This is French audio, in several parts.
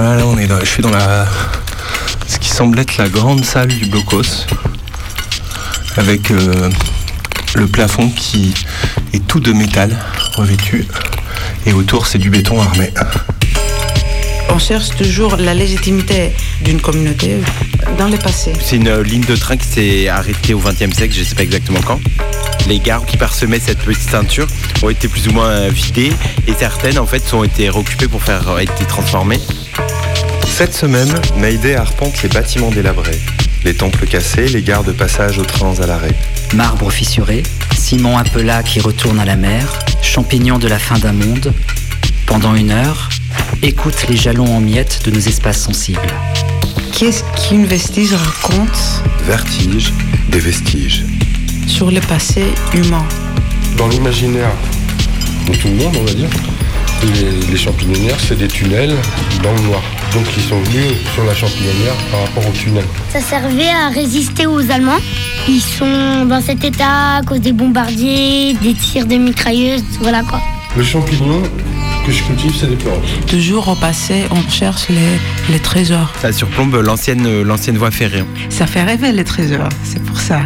Voilà, on est dans, je suis dans la, ce qui semble être la grande salle du blocos, avec euh, le plafond qui est tout de métal revêtu, et autour c'est du béton armé. On cherche toujours la légitimité d'une communauté dans le passé. C'est une euh, ligne de train qui s'est arrêtée au XXe siècle, je ne sais pas exactement quand. Les gares qui parsemaient cette petite ceinture ont été plus ou moins vidées et certaines en fait ont été réoccupées pour faire euh, été transformées. Cette semaine, Mayday arpente les bâtiments délabrés, les temples cassés, les gares de passage aux trains à l'arrêt. Marbre fissuré, ciment là qui retourne à la mer, champignons de la fin d'un monde. Pendant une heure, écoute les jalons en miettes de nos espaces sensibles. Qu'est-ce qu'une vestige raconte Vertige des vestiges. sur le passé humain Dans l'imaginaire de tout le monde, on va dire, les, les champignonnières, c'est des tunnels dans le noir. Donc ils sont venus sur la champignonnière par rapport au tunnel. Ça servait à résister aux Allemands. Ils sont dans cet état à cause des bombardiers, des tirs de mitrailleuses, voilà quoi. Le champignon que je cultive, c'est des plantes. Toujours au passé, on cherche les, les trésors. Ça surplombe l'ancienne l'ancienne voie ferrée. Ça fait rêver les trésors, c'est pour ça.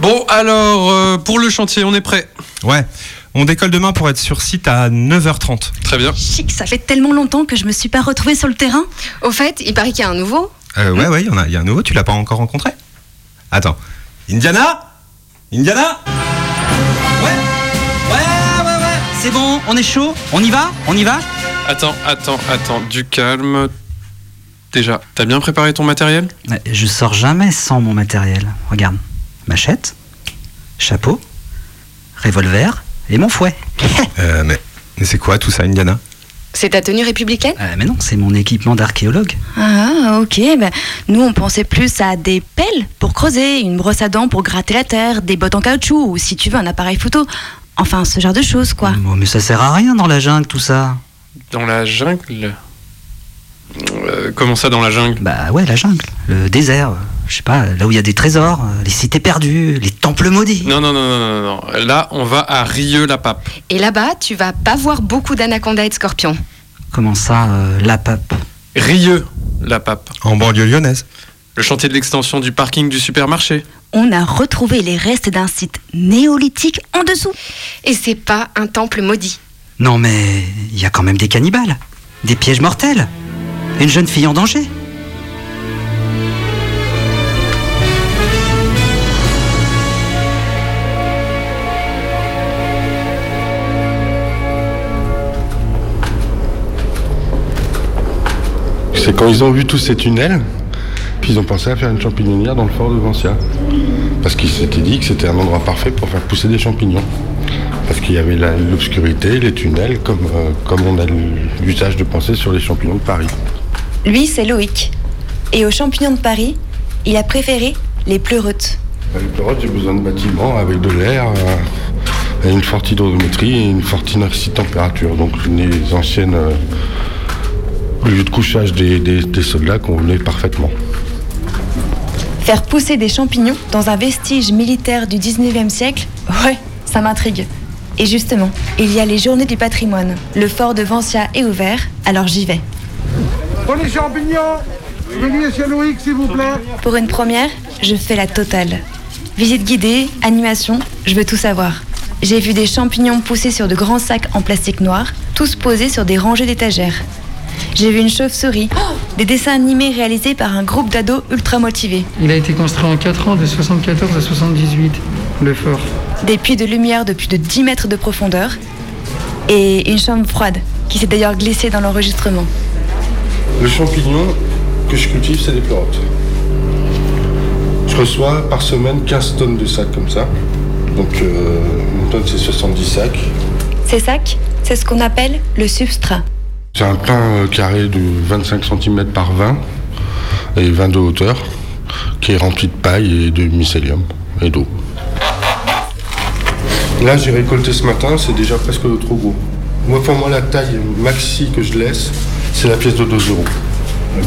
Bon, alors, euh, pour le chantier, on est prêt Ouais. On décolle demain pour être sur site à 9h30. Très bien. Chic, ça fait tellement longtemps que je me suis pas retrouvée sur le terrain. Au fait, il paraît qu'il y a un nouveau. Euh, ouais, ouais, il y, en a- il y a un nouveau, tu l'as pas encore rencontré? Attends. Indiana? Indiana? Ouais, ouais, ouais, ouais, c'est bon, on est chaud, on y va, on y va? Attends, attends, attends, du calme. Déjà, t'as bien préparé ton matériel? Je sors jamais sans mon matériel. Regarde, machette, chapeau, revolver et mon fouet. Euh, mais, mais c'est quoi tout ça, Indiana? C'est ta tenue républicaine? Euh, mais non, c'est mon équipement d'archéologue. Ah, ok. Ben, nous, on pensait plus à des pelles pour creuser, une brosse à dents pour gratter la terre, des bottes en caoutchouc, ou si tu veux, un appareil photo. Enfin, ce genre de choses, quoi. Bon, mais ça sert à rien dans la jungle tout ça. Dans la jungle? Euh, Comment ça, dans la jungle? Bah ouais, la jungle, le désert, je sais pas, là où il y a des trésors, euh, les cités perdues, les temples maudits. Non, non, non, non, non, non. Là, on va à Rieux-la-Pape. Et là-bas, tu vas pas voir beaucoup d'anacondas et de scorpions. Comment ça, euh, la pape? Rieux-la-Pape. En banlieue lyonnaise. Le chantier de l'extension du parking du supermarché. On a retrouvé les restes d'un site néolithique en dessous. Et c'est pas un temple maudit. Non mais il y a quand même des cannibales, des pièges mortels, une jeune fille en danger. C'est quand ils ont vu tous ces tunnels, puis ils ont pensé à faire une champignonnière dans le fort de Vancia. Parce qu'ils s'étaient dit que c'était un endroit parfait pour faire pousser des champignons. Parce qu'il y avait l'obscurité, les tunnels, comme, euh, comme on a l'usage de penser sur les champignons de Paris. Lui, c'est Loïc. Et aux champignons de Paris, il a préféré les pleurotes. Avec le reste, j'ai besoin de bâtiments avec de l'air, euh, une forte hydrométrie et une forte inertie de température. Donc les anciennes euh, lieux de couchage des, des- des soldats convenaient parfaitement. Faire pousser des champignons dans un vestige militaire du 19e siècle, ouais, ça m'intrigue. Et justement, il y a les journées du patrimoine. Le fort de Vancia est ouvert, alors j'y vais. Pour les champignons s'il vous plaît. Pour une première, je fais la totale. Visite guidée, animation, je veux tout savoir. J'ai vu des champignons pousser sur de grands sacs en plastique noir, tous posés sur des rangées d'étagères. J'ai vu une chauve-souris, des dessins animés réalisés par un groupe d'ados ultra motivés, Il a été construit en 4 ans, de 74 à 78, le fort. des puits de lumière de plus de 10 mètres de profondeur et une chambre froide qui s'est d'ailleurs glissée dans l'enregistrement. Le champignon que je cultive, c'est des pleurotes. Je reçois par semaine 15 tonnes de sacs comme ça. Donc euh, une tonne, c'est 70 sacs. Ces sacs, c'est ce qu'on appelle le substrat. C'est un pain euh, carré de 25 cm par 20 et 20 de hauteur qui est rempli de paille et de mycélium et d'eau. Là, j'ai récolté ce matin, c'est déjà presque trop gros. Moi, pour moi, la taille maxi que je laisse, c'est la pièce de 2 euros.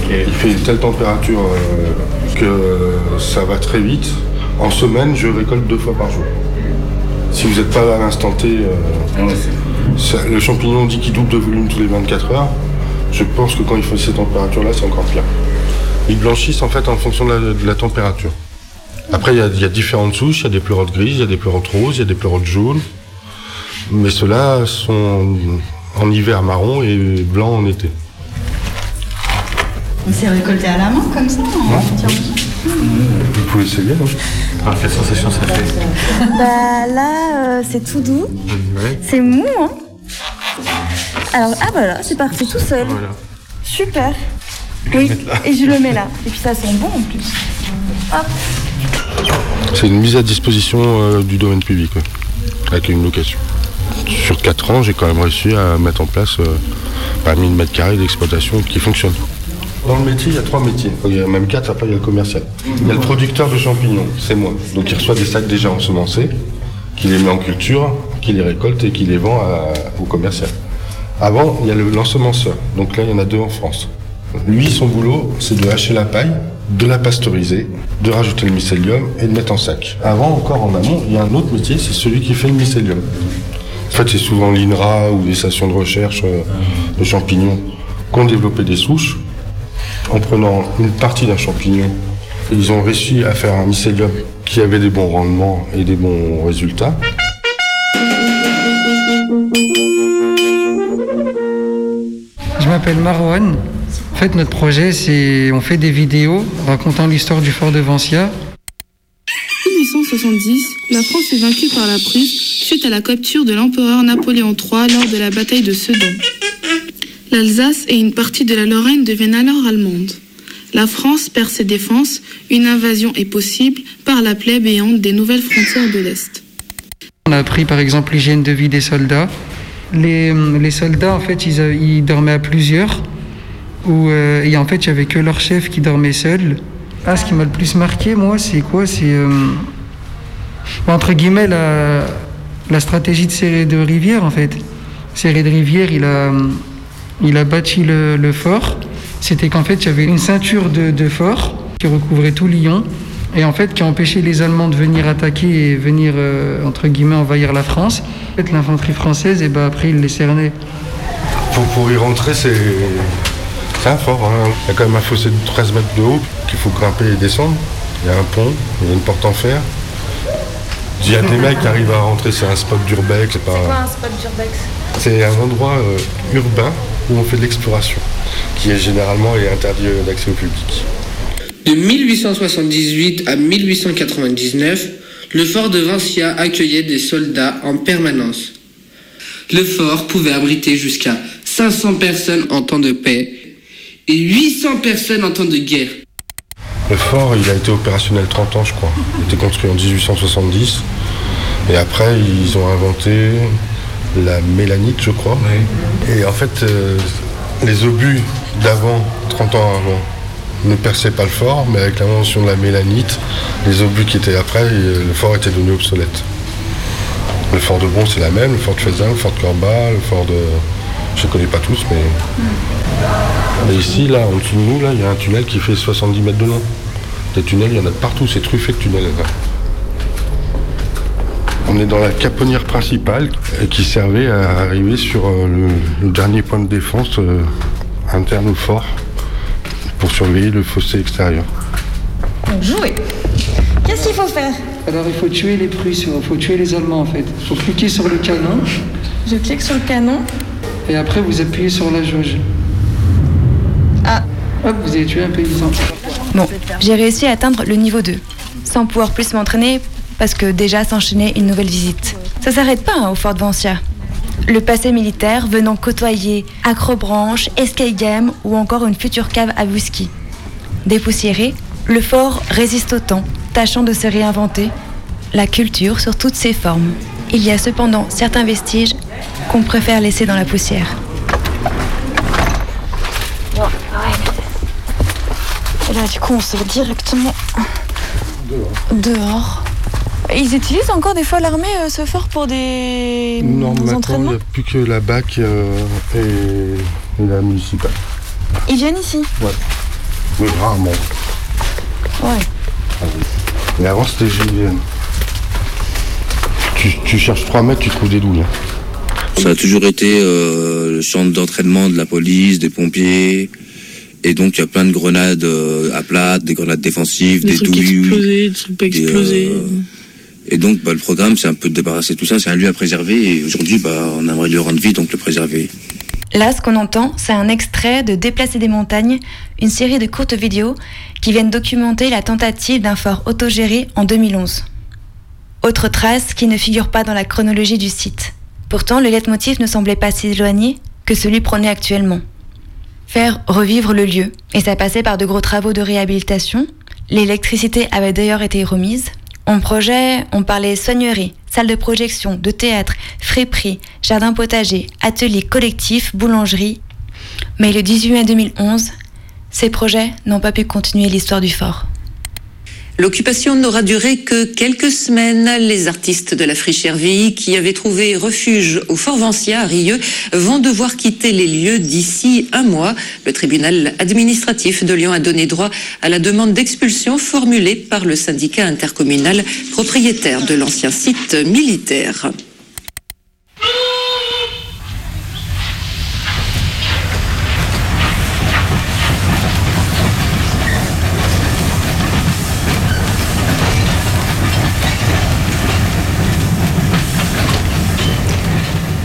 Il fait une telle température euh, que ça va très vite. En semaine, je récolte deux fois par jour. Si vous n'êtes pas là à l'instant T, euh, le champignon dit qu'il double de volume tous les 24 heures. Je pense que quand il fait ces températures-là, c'est encore pire. Ils blanchissent en fait en fonction de la, température. Après, il y a- il y, a différentes souches. Il y a des pleurotes grises, il y a des pleurotes roses, il y a des pleurotes jaunes. Mais ceux-là sont en hiver marron et blanc en été. C'est récolté à la main comme ça en Vous pouvez essayer, non Ah, quelle sensation ça fait Bah là, euh, c'est tout doux. C'est mou, hein Alors, ah voilà, c'est parti tout seul. Super. Oui, et je le mets là. Et puis ça sent bon en plus. Hop. C'est une mise à disposition euh, du domaine public, ouais, avec une location. Sur 4 ans, j'ai quand même réussi à mettre en place euh, bah, 1000 mètres carrés d'exploitation qui fonctionne. Dans le métier, il y a trois métiers. Il y a même quatre, après il y a le commercial. Il y a le producteur de champignons, c'est moi. Donc il reçoit des sacs déjà ensemencés, qui les met en culture, qui les récolte et qui les vend au commercial. Avant, il y a le l'ensemenceur. Donc là, il y en a deux en France. Lui, son boulot, c'est de hacher la paille, de la pasteuriser, de rajouter le mycélium et de mettre en sac. Avant, encore en amont, il y a un autre métier, c'est celui qui fait le mycélium. En fait, c'est souvent l'INRA ou des stations de recherche euh, de champignons qui ont développé des souches en prenant une partie d'un champignon. Ils ont réussi à faire un mycélium qui avait des bons rendements et des bons résultats. Je m'appelle Marwan. En fait, notre projet, c'est on fait des vidéos racontant l'histoire du fort de Vancia. 1870, la France est vaincue par la Prusse suite à la capture de l'empereur Napoléon III lors de la bataille de Sedan. L'Alsace et une partie de la Lorraine deviennent alors allemandes. La France perd ses défenses, une invasion est possible par la plaie béante des nouvelles frontières de l'Est. On a appris par exemple l'hygiène de vie des soldats. Les, les soldats, en fait, ils, a- ils dormaient à plusieurs. Où, euh, et en fait, il n'y avait que leur chef qui dormait seul. Ah, ce qui m'a le plus marqué, moi, c'est quoi? C'est, euh, entre guillemets, la, la stratégie de Serré de Rivière, en fait. Serré de Rivière, il a, il a bâti le, le fort. C'était qu'en fait, il y avait une ceinture de, de fort qui recouvrait tout Lyon. Et en fait, qui a empêché les Allemands de venir attaquer et venir, euh, entre guillemets, envahir la France. En fait, l'infanterie française, et ben après, ils les cernaient. Pour, pour y rentrer, c'est c'est un fort. hein. Il y a quand même un fossé de 13 mètres de haut qu'il faut grimper et descendre. Il y a un pont, il y a une porte en fer. Il y a des mecs qui arrivent à rentrer, c'est un spot d'urbex. C'est pas... spot d'urbex? C'est un endroit euh, urbain où on fait de l'exploration, qui est généralement est interdit d'accès au public. De 1878 à 1899, le fort de Vancia accueillait des soldats en permanence. Le fort pouvait abriter jusqu'à 500 personnes en temps de paix et 800 personnes en temps de guerre. Le fort, il a été opérationnel 30 ans, je crois. Il a été construit en 1870. Et après, ils ont inventé la mélanite, je crois. Et en fait, euh, les obus d'avant, 30 ans avant, ne perçaient pas le fort, mais avec l'invention de la mélanite, les obus qui étaient après, euh, le fort était devenu obsolète. Le fort de Bron, c'est la même, le fort de Faisin, le fort de Corba, le fort de... Je ne connais pas tous, mais... Mais ici, là, en dessous de nous, là, il y a un tunnel qui fait 70 mètres de long. Des tunnels, il y en a de partout, c'est truffé de tunnels. là. On est dans la caponnière principale euh, qui servait à arriver sur euh, le, le dernier point de défense euh, interne au fort pour surveiller le fossé extérieur. Donc jouer. Qu'est-ce qu'il faut faire? Alors il faut tuer les Prusses, il faut tuer les Allemands en fait. Il faut cliquer sur le canon Je clique sur le canon. et après vous appuyez sur la jauge. Ah. Hop, vous avez tué un paysan. Bon, j'ai réussi à atteindre le niveau 2, sans pouvoir plus m'entraîner parce que déjà s'enchaînait une nouvelle visite. Ça s'arrête pas hein, au fort de Vancia. Le passé militaire venant côtoyer acrobranche, escape game ou encore une future cave à whisky. Dépoussiéré, le fort résiste au temps, tâchant de se réinventer, la culture sur toutes ses formes. Il y a cependant certains vestiges qu'on préfère laisser dans la poussière. Et là, du coup, on sort directement dehors. Ils utilisent encore des fois l'armée, euh, ce fort, pour des Non, des maintenant, il entraînements n'y a plus que la BAC euh, et, et la municipale. Ils viennent ici Ouais. Mais rarement. Ouais. Mais avant, c'était GIGN. Tu, tu cherches 3 mètres, tu trouves des douilles. hein. Ça a toujours été euh, le centre d'entraînement de la police, des pompiers. Et donc, il y a plein de grenades euh, à plate, des grenades défensives, Des des, trucs douilles. explosés, des trucs pas des, explosés. euh, Et donc, bah, le programme, c'est un peu de débarrasser tout ça. C'est un lieu à préserver. Et aujourd'hui, bah, on aimerait le rendre vie, donc le préserver. Là, ce qu'on entend, c'est un extrait de Déplacer des montagnes, une série de courtes vidéos qui viennent documenter la tentative d'un fort autogéré en 2011. Autre trace qui ne figure pas dans la chronologie du site. Pourtant, le leitmotiv ne semblait pas si éloigné que celui prôné actuellement. Faire revivre le lieu, et ça passait par de gros travaux de réhabilitation. L'électricité avait d'ailleurs été remise. En projet, on parlait soignerie, salle de projection, de théâtre, friperie, jardin potager, atelier collectif, boulangerie. Mais le 18 mai 2011, ces projets n'ont pas pu continuer l'histoire du fort. L'occupation n'aura duré que quelques semaines. Les artistes de la friche Herville, qui avaient trouvé refuge au Fort Vancia à Rieux, vont devoir quitter les lieux d'ici un mois. Le tribunal administratif de Lyon a donné droit à la demande d'expulsion formulée par le syndicat intercommunal propriétaire de l'ancien site militaire.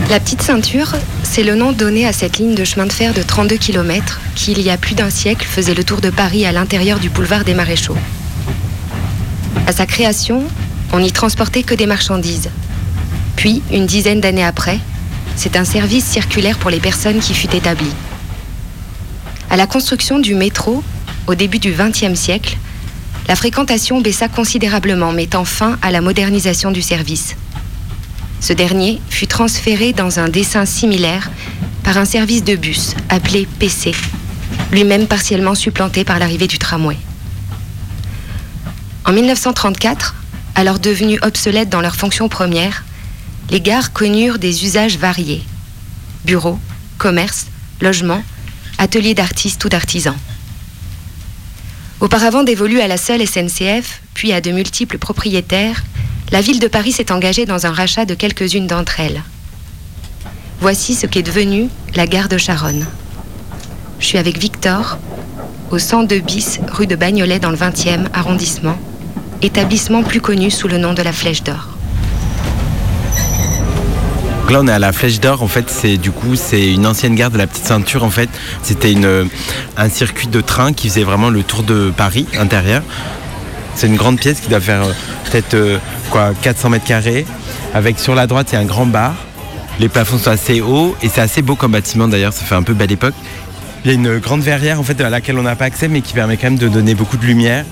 La petite ceinture, c'est le nom donné à cette ligne de chemin de fer de 32 km qui, il y a plus d'un siècle, faisait le tour de Paris à l'intérieur du boulevard des Maréchaux. À sa création, on n'y transportait que des marchandises. Puis, une dizaine d'années après, c'est un service circulaire pour les personnes qui fut établi. À la construction du métro, au début du XXe siècle, la fréquentation baissa considérablement, mettant fin à la modernisation du service. Ce dernier fut transféré dans un dessin similaire par un service de bus appelé PC, lui-même partiellement supplanté par l'arrivée du tramway. En 1934, alors devenus obsolètes dans leur fonction première, les gares connurent des usages variés. Bureaux, commerces, logements, ateliers d'artistes ou d'artisans. Auparavant dévolue à la seule SNCF, puis à de multiples propriétaires, la ville de Paris s'est engagée dans un rachat de quelques-unes d'entre elles. Voici ce qu'est devenue la gare de Charonne. Je suis avec Victor, au 102 bis rue de Bagnolet dans le 20e arrondissement, établissement plus connu sous le nom de la Flèche d'Or. Là, on est à la Flèche d'Or. En fait, c'est du coup, c'est une ancienne gare de la Petite Ceinture. En fait, c'était une un circuit de train qui faisait vraiment le tour de Paris intérieur. C'est une grande pièce qui doit faire euh, peut-être euh, quoi 400 mètres carrés. Avec sur la droite, a un grand bar. Les plafonds sont assez hauts et c'est assez beau comme bâtiment d'ailleurs. Ça fait un peu belle époque. Il y a une grande verrière en fait à laquelle on n'a pas accès, mais qui permet quand même de donner beaucoup de lumière.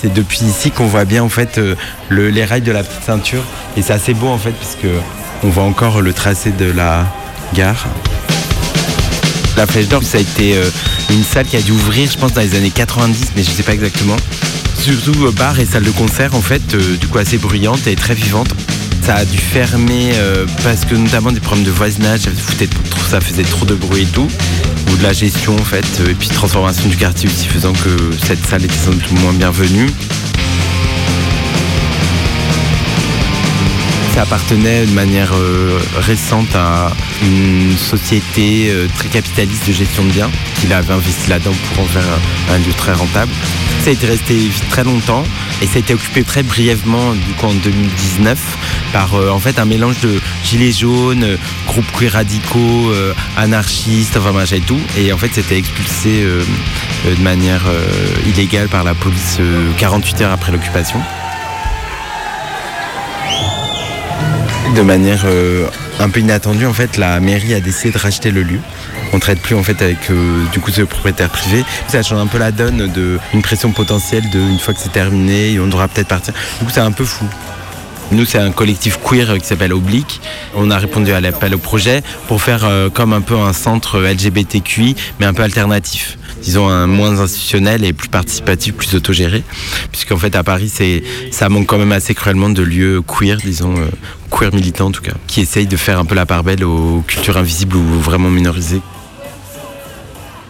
C'est depuis ici qu'on voit bien en fait euh, le- les rails de la petite ceinture et c'est assez beau en fait puisque on voit encore le tracé de la gare. La Flèche d'Or, ça a été euh, une salle qui a dû ouvrir, je pense, dans les années 90, mais je ne sais pas exactement. Surtout euh, bar et salle de concert, en fait, euh, du coup assez bruyante et très vivante. Ça a dû fermer euh, parce que notamment des problèmes de voisinage, ça faisait, trop, ça faisait trop de bruit et tout. Ou de la gestion, en fait, et puis transformation du quartier aussi, faisant que cette salle était sans doute moins bienvenue. Appartenait de manière euh, récente à une société euh, très capitaliste de gestion de biens, qu'il avait investi là-dedans pour en faire un, lieu très rentable. Ça a été resté très longtemps et ça a été occupé très brièvement du coup en 2019 par euh, en fait un mélange de gilets jaunes, groupes queer radicaux, anarchistes, enfin machin et tout. Et en fait c'était expulsé de manière illégale par la police euh, 48 heures après l'occupation. De manière euh, un peu inattendue, en fait, la mairie a décidé de racheter le lieu. On traite plus en fait avec euh, du coup ce propriétaire privé. Ça change un peu la donne de une pression potentielle de une fois que c'est terminé, on devra peut-être partir. Du coup, c'est un peu fou. Nous, c'est un collectif queer qui s'appelle Oblique. On a répondu à l'appel au projet pour faire euh, comme un peu un centre LGBTQI, mais un peu alternatif. Disons un moins institutionnel et plus participatif, plus autogéré. Puisqu'en fait, à Paris, c'est, ça manque quand même assez cruellement de lieux queer, disons, euh, queer militants en tout cas, qui essayent de faire un peu la part belle aux cultures invisibles ou vraiment minorisées.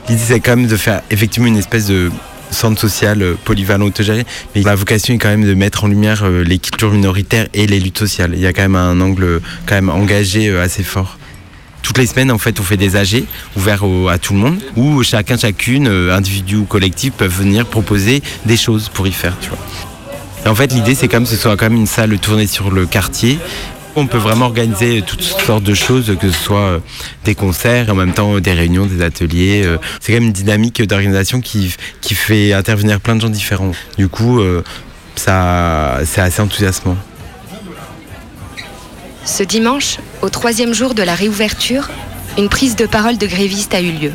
L'idée, c'est quand même de faire effectivement une espèce de centre social euh, polyvalent autogéré, mais la vocation est quand même de mettre en lumière euh, les cultures minoritaires et les luttes sociales. Il y a quand même un angle quand même engagé assez fort. Toutes les semaines, en fait, on fait des AG ouverts à tout le monde, où chacun, chacune, euh, individu ou collectif, peuvent venir proposer des choses pour y faire, tu vois. En fait, l'idée, c'est quand que ce soit quand même une salle tournée sur le quartier. On peut vraiment organiser toutes sortes de choses, que ce soit euh, des concerts, en même temps des réunions, des ateliers. euh. C'est quand même une dynamique d'organisation qui, qui fait intervenir plein de gens différents. Du coup, ça, c'est assez enthousiasmant. Ce dimanche, au troisième jour de la réouverture, une prise de parole de grévistes a eu lieu.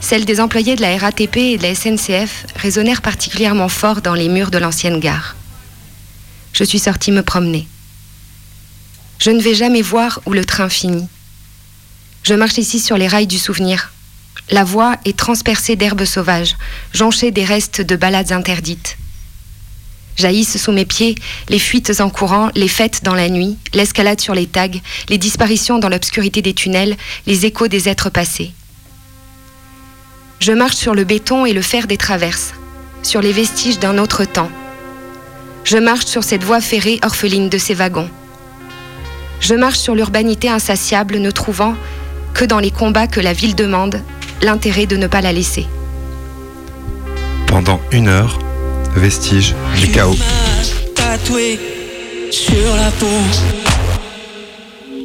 Celles des employés de la RATP et de la SNCF résonnèrent particulièrement fort dans les murs de l'ancienne gare. Je suis sortie me promener. Je ne vais jamais voir où le train finit. Je marche ici sur les rails du souvenir. La voie est transpercée d'herbes sauvages, jonchée des restes de balades interdites. Jaillissent sous mes pieds les fuites en courant, les fêtes dans la nuit, l'escalade sur les tags, les disparitions dans l'obscurité des tunnels, les échos des êtres passés. Je marche sur le béton et le fer des traverses, sur les vestiges d'un autre temps. Je marche sur cette voie ferrée orpheline de ces wagons. Je marche sur l'urbanité insatiable, ne trouvant que dans les combats que la ville demande, l'intérêt de ne pas la laisser. Pendant une heure, vestige du chaos. tatoué sur la peau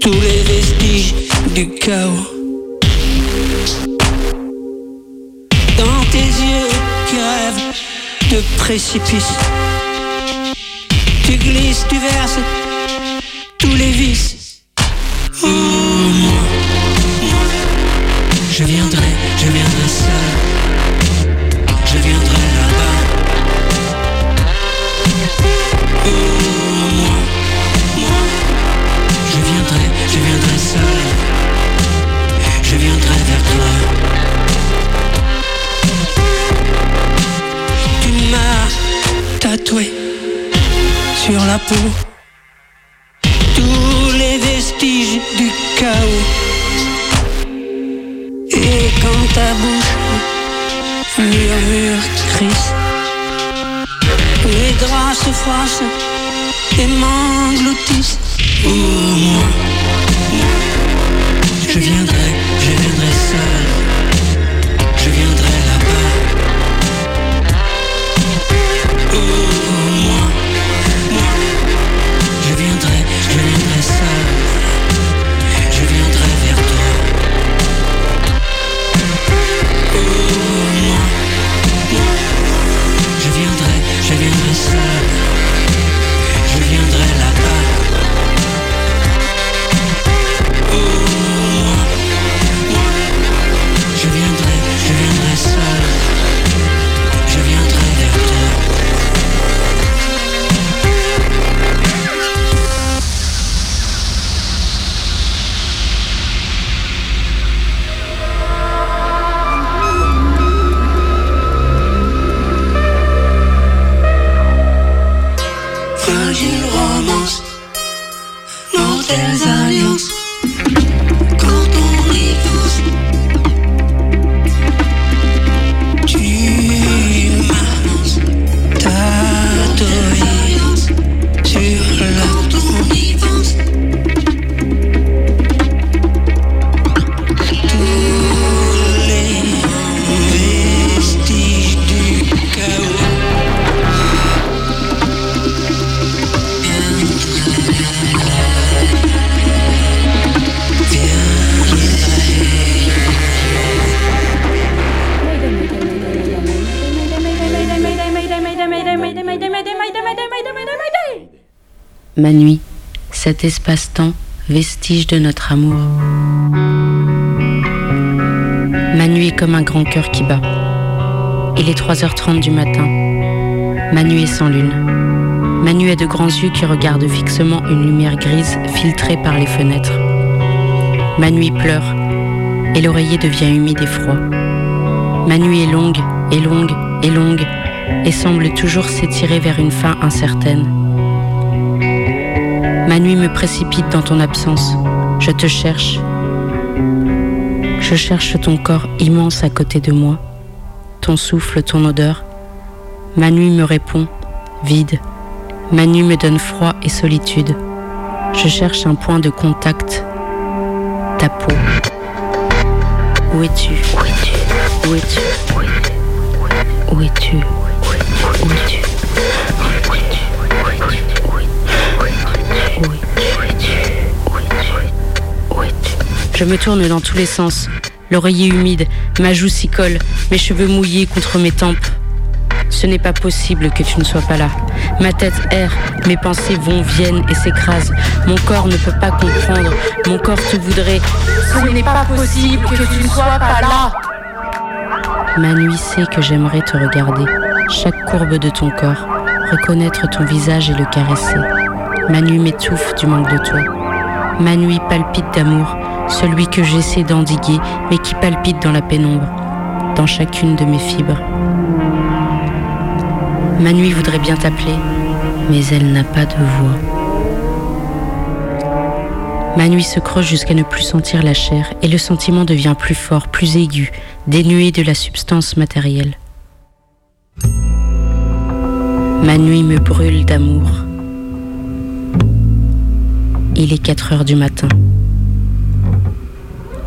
tous les vestiges du chaos. Dans tes yeux qui rêvent de précipice, tu glisses, tu verses tous les vices. Oh, moi, moi, je viendrai, je viendrai seul, je viendrai Tu m'as tatoué sur la peau tous les vestiges du chaos. Et quand ta bouche murmure, crisse, les draps se froissent et m'engloutissent. Oh, moi, je je viendrai cet espace-temps, vestige de notre amour. Ma nuit est comme un grand cœur qui bat. Il est 3h30 du matin. Ma nuit est sans lune. Ma nuit a de grands yeux qui regardent fixement une lumière grise filtrée par les fenêtres. Ma nuit pleure et l'oreiller devient humide et froid. Ma nuit est longue et longue et longue et semble toujours s'étirer vers une fin incertaine. Ma nuit me précipite dans ton absence. Je te cherche. Je cherche ton corps immense à côté de moi, ton souffle, ton odeur. Ma nuit me répond, vide. Ma nuit me donne froid et solitude. Je cherche un point de contact, ta peau. Où es-tu? Où es-tu? Où es-tu? Où es-tu? Où es-tu? Je me tourne dans tous les sens, l'oreiller humide, ma joue s'y colle, mes cheveux mouillés contre mes tempes. Ce n'est pas possible que tu ne sois pas là. Ma tête erre, mes pensées vont, viennent et s'écrasent. Mon corps ne peut pas comprendre, mon corps te voudrait. Ce n'est pas possible que tu ne sois pas là. Ma nuit sait que j'aimerais te regarder, chaque courbe de ton corps, reconnaître ton visage et le caresser. Ma nuit m'étouffe du manque de toi. Ma nuit palpite d'amour, celui que j'essaie d'endiguer, mais qui palpite dans la pénombre, dans chacune de mes fibres. Ma nuit voudrait bien t'appeler, mais elle n'a pas de voix. Ma nuit se creuse jusqu'à ne plus sentir la chair et le sentiment devient plus fort, plus aigu, dénué de la substance matérielle. Ma nuit me brûle d'amour. Il est 4 heures du matin.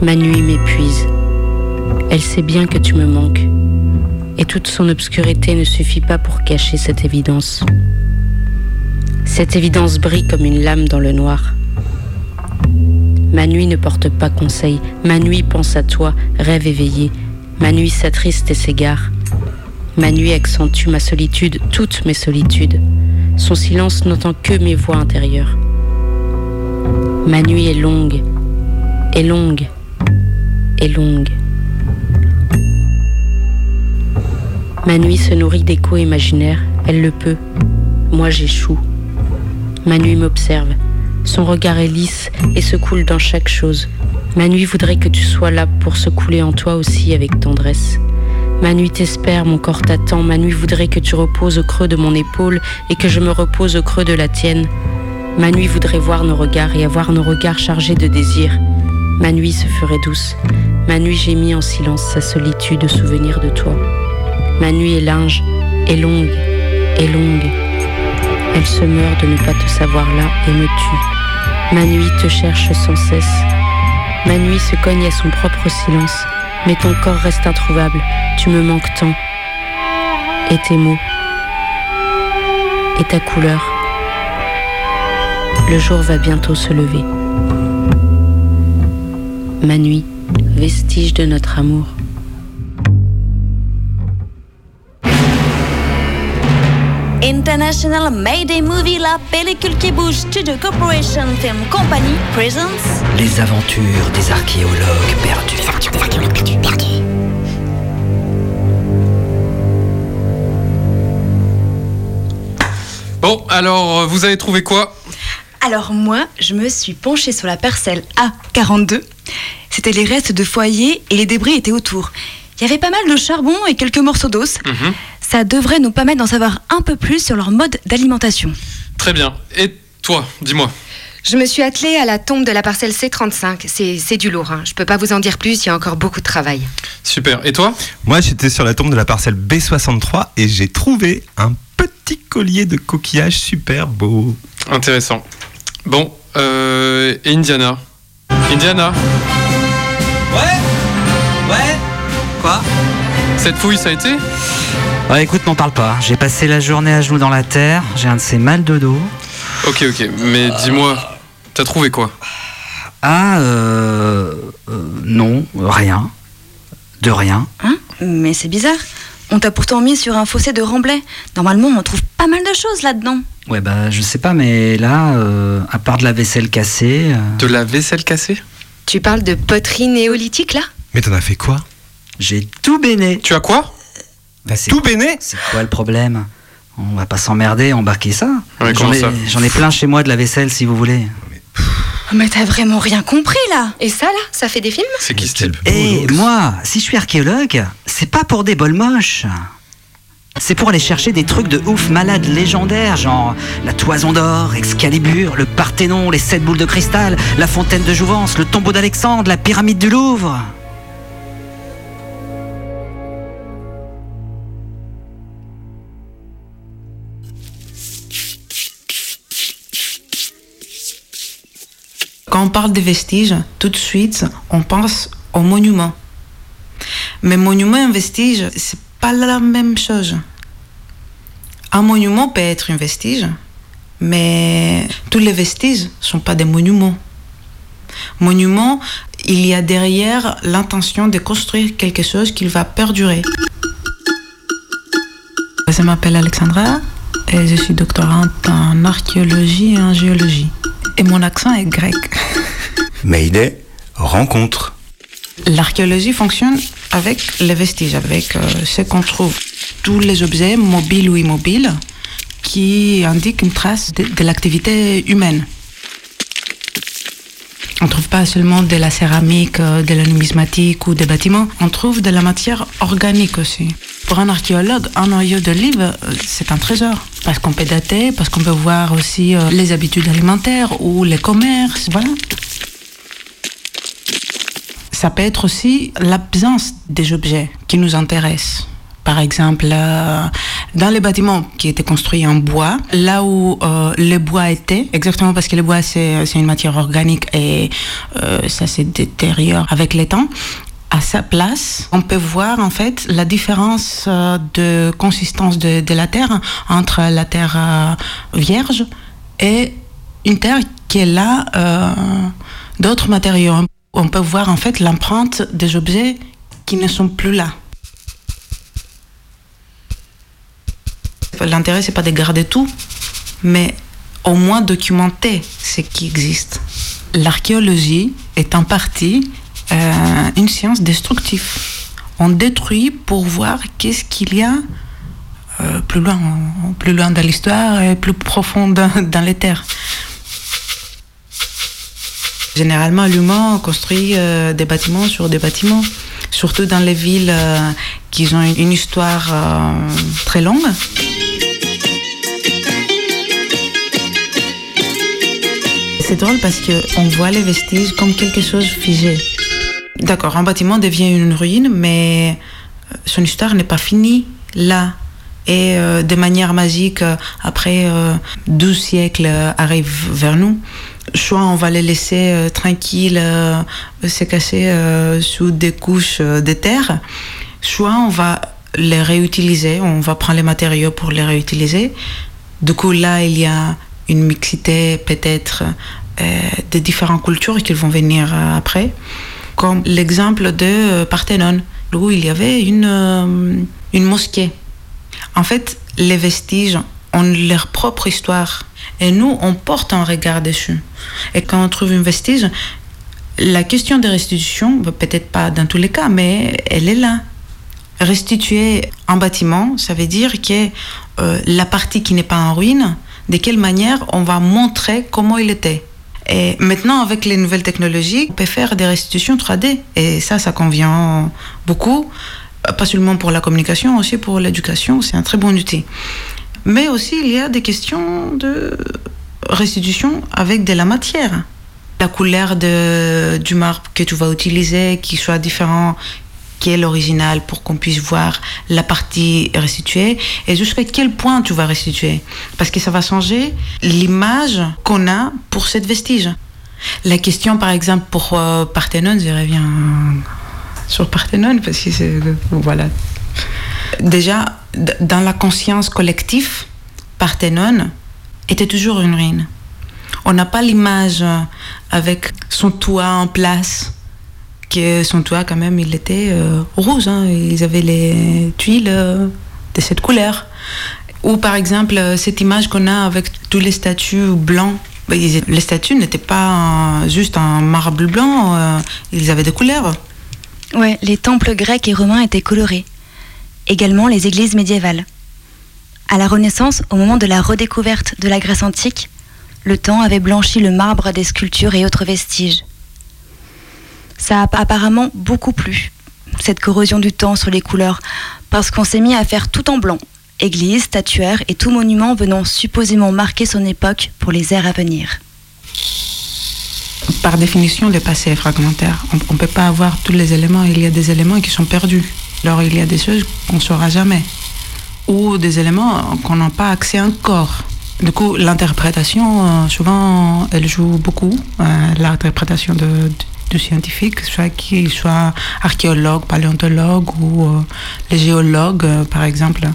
Ma nuit m'épuise. Elle sait bien que tu me manques. Et toute son obscurité ne suffit pas pour cacher cette évidence. Cette évidence brille comme une lame dans le noir. Ma nuit ne porte pas conseil. Ma nuit pense à toi, rêve éveillé. Ma nuit s'attriste et s'égare. Ma nuit accentue ma solitude, toutes mes solitudes. Son silence n'entend que mes voix intérieures. Ma nuit est longue, est longue, est longue. Ma nuit se nourrit d'échos imaginaires, elle le peut. Moi j'échoue. Ma nuit m'observe. Son regard est lisse et se coule dans chaque chose. Ma nuit voudrait que tu sois là pour se couler en toi aussi avec tendresse. Ma nuit t'espère, mon corps t'attend. Ma nuit voudrait que tu reposes au creux de mon épaule et que je me repose au creux de la tienne. Ma nuit voudrait voir nos regards et avoir nos regards chargés de désir. Ma nuit se ferait douce. Ma nuit gémit en silence sa solitude, souvenir de toi. Ma nuit est linge, est longue, est longue. Elle se meurt de ne pas te savoir là et me tue. Ma nuit te cherche sans cesse. Ma nuit se cogne à son propre silence, mais ton corps reste introuvable. Tu me manques tant. Et tes mots. Et ta couleur. Le jour va bientôt se lever. Ma nuit, vestige de notre amour. International Mayday Movie, la pellicule qui bouge, Studio Corporation Film Company presents Les aventures des archéologues perdus. Les aventures des archéologues perdus, perdus. Bon, alors, euh, vous avez trouvé quoi? Alors moi, je me suis penchée sur la parcelle A42. C'était les restes de foyer et les débris étaient autour. Il y avait pas mal de charbon et quelques morceaux d'os. Mhm. Ça devrait nous permettre d'en savoir un peu plus sur leur mode d'alimentation. Très bien. Et toi, dis-moi. Je me suis attelée à la tombe de la parcelle C35. C'est c'est du lourd. Hein. Je peux pas vous en dire plus, il y a encore beaucoup de travail. Super. Et toi? Moi, j'étais sur la tombe de la parcelle B63 et j'ai trouvé un petit collier de coquillages super beau. Intéressant. Bon, euh, et Indiana Indiana Ouais Ouais Quoi? Cette fouille, ça a été? Ouais, écoute, m'en parle pas. J'ai passé la journée à genoux dans la terre, j'ai un de ces mal de dos. Ok, ok. Mais dis-moi, t'as trouvé quoi? Ah, euh, euh, non, rien. De rien. Hein? Mais c'est bizarre. On t'a pourtant mis sur un fossé de Remblai. Normalement, on trouve pas mal de choses là-dedans. Ouais, bah je sais pas, mais là, euh, à part de la vaisselle cassée. euh, De la vaisselle cassée Tu parles de poterie néolithique là? Mais t'en as fait quoi? J'ai tout béné. Tu as quoi? Bah, Tout béné C'est quoi le problème? On va pas s'emmerder, embarquer ça. Ouais, J'en comment ai, ça? j'en ai plein chez moi de la vaisselle si vous voulez. Mais t'as vraiment rien compris là Et ça là, ça fait des films? C'est qui ce type? Et moi, si je suis archéologue, c'est pas pour des bols moches. C'est pour aller chercher des trucs de ouf malades légendaires, genre la toison d'or, Excalibur, le Parthénon, les sept boules de cristal, la fontaine de Jouvence, le tombeau d'Alexandre, la pyramide du Louvre. Quand on parle des vestiges, tout de suite, on pense aux monuments. Mais monument et un vestige, c'est pas la même chose. Un monument peut être un vestige, mais tous les vestiges sont pas des monuments. Monument, il y a derrière l'intention de construire quelque chose qui va perdurer. Je m'appelle Alexandra et je suis doctorante en archéologie et en géologie. Et mon accent est grec. Mayday, rencontre. L'archéologie fonctionne avec les vestiges, avec euh, ce qu'on trouve. Tous les objets, mobiles ou immobiles, qui indiquent une trace de, l'activité humaine. On ne trouve pas seulement de la céramique, euh, de la numismatique ou des bâtiments, on trouve de la matière organique aussi. Pour un archéologue, un noyau d'olive, euh, c'est un trésor. Parce qu'on peut dater, parce qu'on peut voir aussi les habitudes alimentaires ou les commerces, voilà. Ça peut être aussi l'absence des objets qui nous intéressent. Par exemple, euh, dans les bâtiments qui étaient construits en bois, là où euh, le bois était, exactement parce que le bois c'est une matière organique et euh, ça se détériore avec le temps, à sa place, on peut voir en fait la différence de consistance de, de la terre entre la terre vierge et une terre qui est là d'autres matériaux. On peut voir en fait l'empreinte des objets qui ne sont plus là. L'intérêt, c'est pas de garder tout, mais au moins documenter ce qui existe. L'archéologie est en partie euh, une science destructive. On détruit pour voir qu'est-ce qu'il y a euh, plus loin, plus loin dans l'histoire et plus profond dans, dans les terres. Généralement, l'humain construit euh, des bâtiments sur des bâtiments, surtout dans les villes euh, qui ont une, histoire euh, très longue. C'est drôle parce que on voit les vestiges comme quelque chose figé. D'accord, un bâtiment devient une ruine, mais son histoire n'est pas finie là. Et de manière magique, après euh, 12 siècles, arrive vers nous. Soit on va les laisser euh, tranquilles, euh, se cacher euh, sous des couches euh, de terre, soit on va les réutiliser, on va prendre les matériaux pour les réutiliser. Du coup, là, il y a une mixité peut-être de différentes cultures qui vont venir après, comme l'exemple de Parthénon, où il y avait une, une mosquée. En fait, les vestiges ont leur propre histoire. Et nous, on porte un regard dessus. Et quand on trouve un vestige, la question de restitution, bah, peut-être pas dans tous les cas, mais elle est là. Restituer un bâtiment, ça veut dire que euh, la partie qui n'est pas en ruine, de quelle manière on va montrer comment il était. Et maintenant, avec les nouvelles technologies, on peut faire des restitutions 3D. Et ça, ça convient beaucoup, pas seulement pour la communication, aussi pour l'éducation. C'est un très bon outil. Mais aussi, il y a des questions de restitution avec de la matière. La couleur de, du marbre que tu vas utiliser, qui soit différent, qui est l'original pour qu'on puisse voir la partie restituée et jusqu'à quel point tu vas restituer. Parce que ça va changer l'image qu'on a pour cette vestige. La question, par exemple, pour euh, Parthénon, je reviens sur Parthénon parce que c'est. Voilà. Déjà, dans la conscience collective, Parthénon était toujours une ruine. On n'a pas l'image euh, avec son toit en place, que son toit quand même il était euh, rouge, hein. ils avaient les tuiles euh, de cette couleur. Ou par exemple, euh, cette image qu'on a avec tous les statues blancs. Ils- Les statues n'étaient pas juste un marbre blanc, euh, ils avaient des couleurs. Ouais, les temples grecs et romains étaient colorés. Également les églises médiévales. À la Renaissance, au moment de la redécouverte de la Grèce antique, le temps avait blanchi le marbre des sculptures et autres vestiges. Ça a apparemment beaucoup plu, cette corrosion du temps sur les couleurs, parce qu'on s'est mis à faire tout en blanc. Églises, statuaires et tout monument venant supposément marquer son époque pour les ères à venir. Par définition, le passé est fragmentaire. On ne peut pas avoir tous les éléments. Il y a des éléments qui sont perdus. Alors il y a des choses qu'on ne saura jamais. Ou des éléments qu'on n'a pas accès encore. Du coup, l'interprétation, euh, souvent, elle joue beaucoup. euh, l'interprétation de, du scientifique, soit qu'il soit archéologue, paléontologue ou euh, les géologues, euh, par exemple.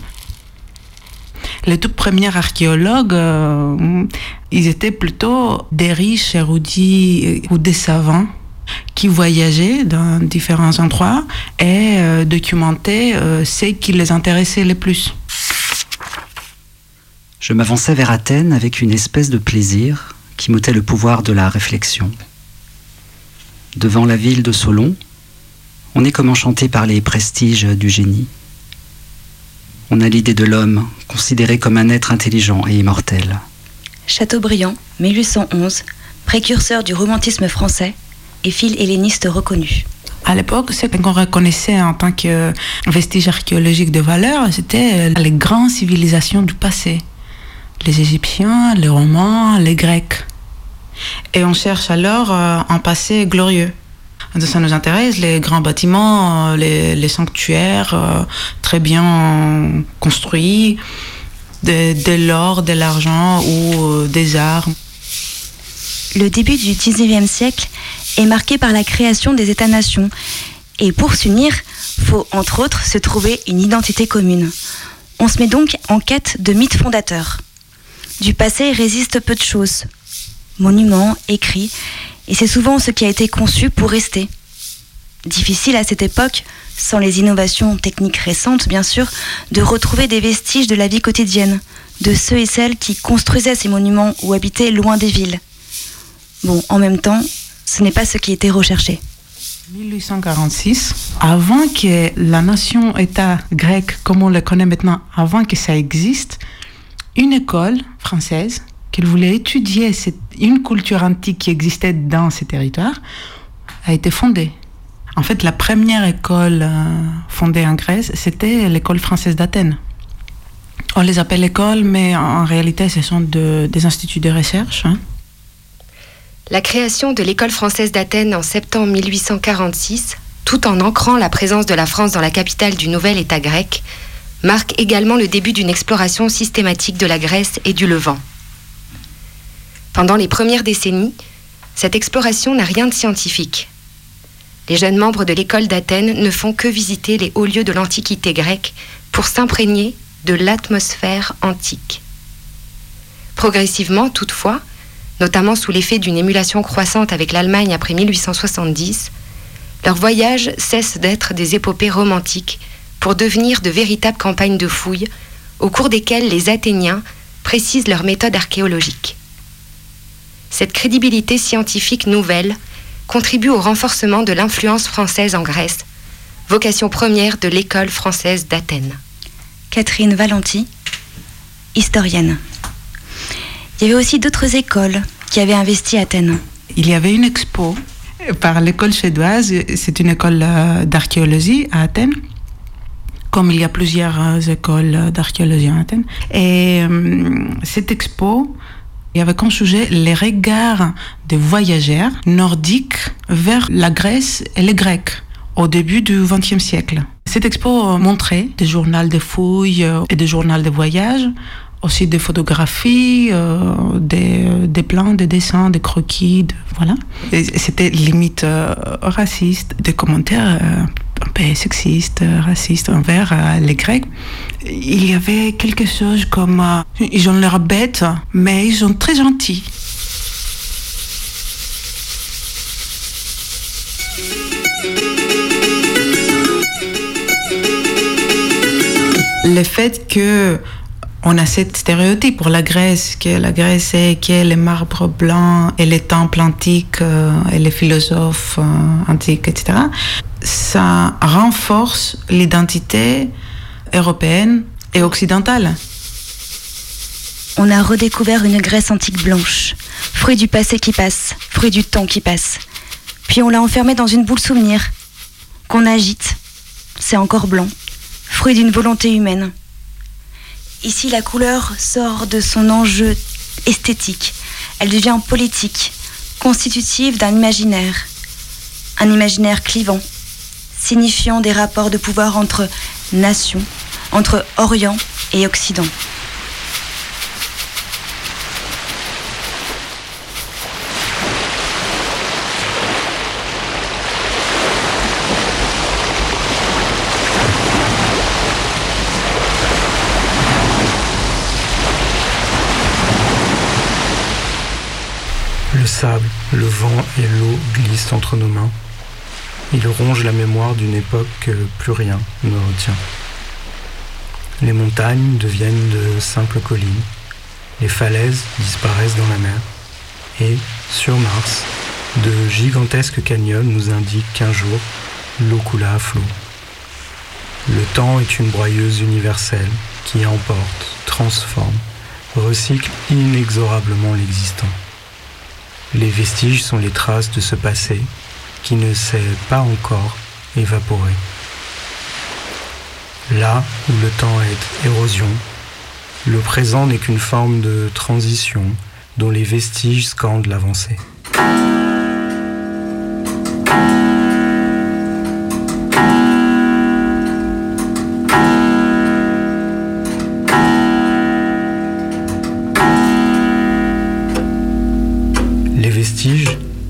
Les tout premiers archéologues, ils étaient plutôt des riches érudits ou des savants qui voyageaient dans différents endroits et euh, documentaient euh, ce qui les intéressait le plus. Je m'avançais vers Athènes avec une espèce de plaisir qui m'ôtait le pouvoir de la réflexion. Devant la ville de Solon, on est comme enchanté par les prestiges du génie. On a l'idée de l'homme, considéré comme un être intelligent et immortel. Chateaubriand, 1811, précurseur du romantisme français et fil helléniste reconnu. À l'époque, ce qu'on reconnaissait en tant que vestige archéologique de valeur, c'était les grandes civilisations du passé. Les Égyptiens, les Romains, les Grecs. Et on cherche alors euh, un passé glorieux. Ça nous intéresse, les grands bâtiments, euh, les, les sanctuaires euh, très bien construits, de, de l'or, de l'argent ou euh, des armes. Le début du 19e siècle est marqué par la création des États-nations. Et pour s'unir, faut entre autres se trouver une identité commune. On se met donc en quête de mythes fondateurs. Du passé résiste peu de choses. Monuments, écrits, et c'est souvent ce qui a été conçu pour rester. Difficile à cette époque, sans les innovations techniques récentes bien sûr, de retrouver des vestiges de la vie quotidienne, de ceux et celles qui construisaient ces monuments ou habitaient loin des villes. Bon, en même temps, ce n'est pas ce qui était recherché. 1846, avant que la nation-État grecque, comme on le connaît maintenant, avant que ça existe, une école française qui voulait étudier cette, une culture antique qui existait dans ces territoires a été fondée. En fait, la première école euh, fondée en Grèce, c'était l'école française d'Athènes. On les appelle écoles, mais en réalité, ce sont de, des instituts de recherche. Hein. La création de l'école française d'Athènes en septembre 1846, tout en ancrant la présence de la France dans la capitale du nouvel État grec, marque également le début d'une exploration systématique de la Grèce et du Levant. Pendant les premières décennies, cette exploration n'a rien de scientifique. Les jeunes membres de l'école d'Athènes ne font que visiter les hauts lieux de l'Antiquité grecque pour s'imprégner de l'atmosphère antique. Progressivement, toutefois, notamment sous l'effet d'une émulation croissante avec l'Allemagne après 1870, leurs voyages cessent d'être des épopées romantiques pour devenir de véritables campagnes de fouilles au cours desquelles les Athéniens précisent leurs méthodes archéologiques. Cette crédibilité scientifique nouvelle contribue au renforcement de l'influence française en Grèce, vocation première de l'école française d'Athènes. Catherine Valenti, historienne. Il y avait aussi d'autres écoles qui avaient investi à Athènes. Il y avait une expo par l'école suédoise, c'est une école euh, d'archéologie à Athènes, comme il y a plusieurs euh, écoles d'archéologie à Athènes. Et euh, cette expo, il y avait comme sujet les regards des voyageurs nordiques vers la Grèce et les Grecs au début du XXe siècle. Cette expo montrait des journaux de fouilles et des journaux de voyage aussi des photographies, euh, des, des, plans, des dessins, des croquis, voilà. C'était limite euh, raciste, des commentaires euh, un peu sexistes, racistes envers les Grecs. Il y avait quelque chose comme ils ont l'air bêtes, mais ils sont très gentils. Le fait que on a cette stéréotype pour la Grèce, que la Grèce c'est que les marbres blancs et les temples antiques euh, et les philosophes euh, antiques, etc. Ça renforce l'identité européenne et occidentale. On a redécouvert une Grèce antique blanche, fruit du passé qui passe, fruit du temps qui passe. Puis on l'a enfermée dans une boule souvenir, qu'on agite. C'est encore blanc, fruit d'une volonté humaine. Ici, la couleur sort de son enjeu esthétique. Elle devient politique, constitutive d'un imaginaire. Un imaginaire clivant, signifiant des rapports de pouvoir entre nations, entre Orient et Occident. Le sable, et l'eau glissent entre nos mains. Ils rongent la mémoire d'une époque que plus rien ne retient. Les montagnes deviennent de simples collines, les falaises disparaissent dans la mer, et, sur Mars, de gigantesques canyons nous indiquent qu'un jour, l'eau coula à flot. Le temps est une broyeuse universelle qui emporte, transforme, recycle inexorablement l'existant. Les vestiges sont les traces de ce passé qui ne s'est pas encore évaporé. Là où le temps est érosion, le présent n'est qu'une forme de transition dont les vestiges scandent l'avancée.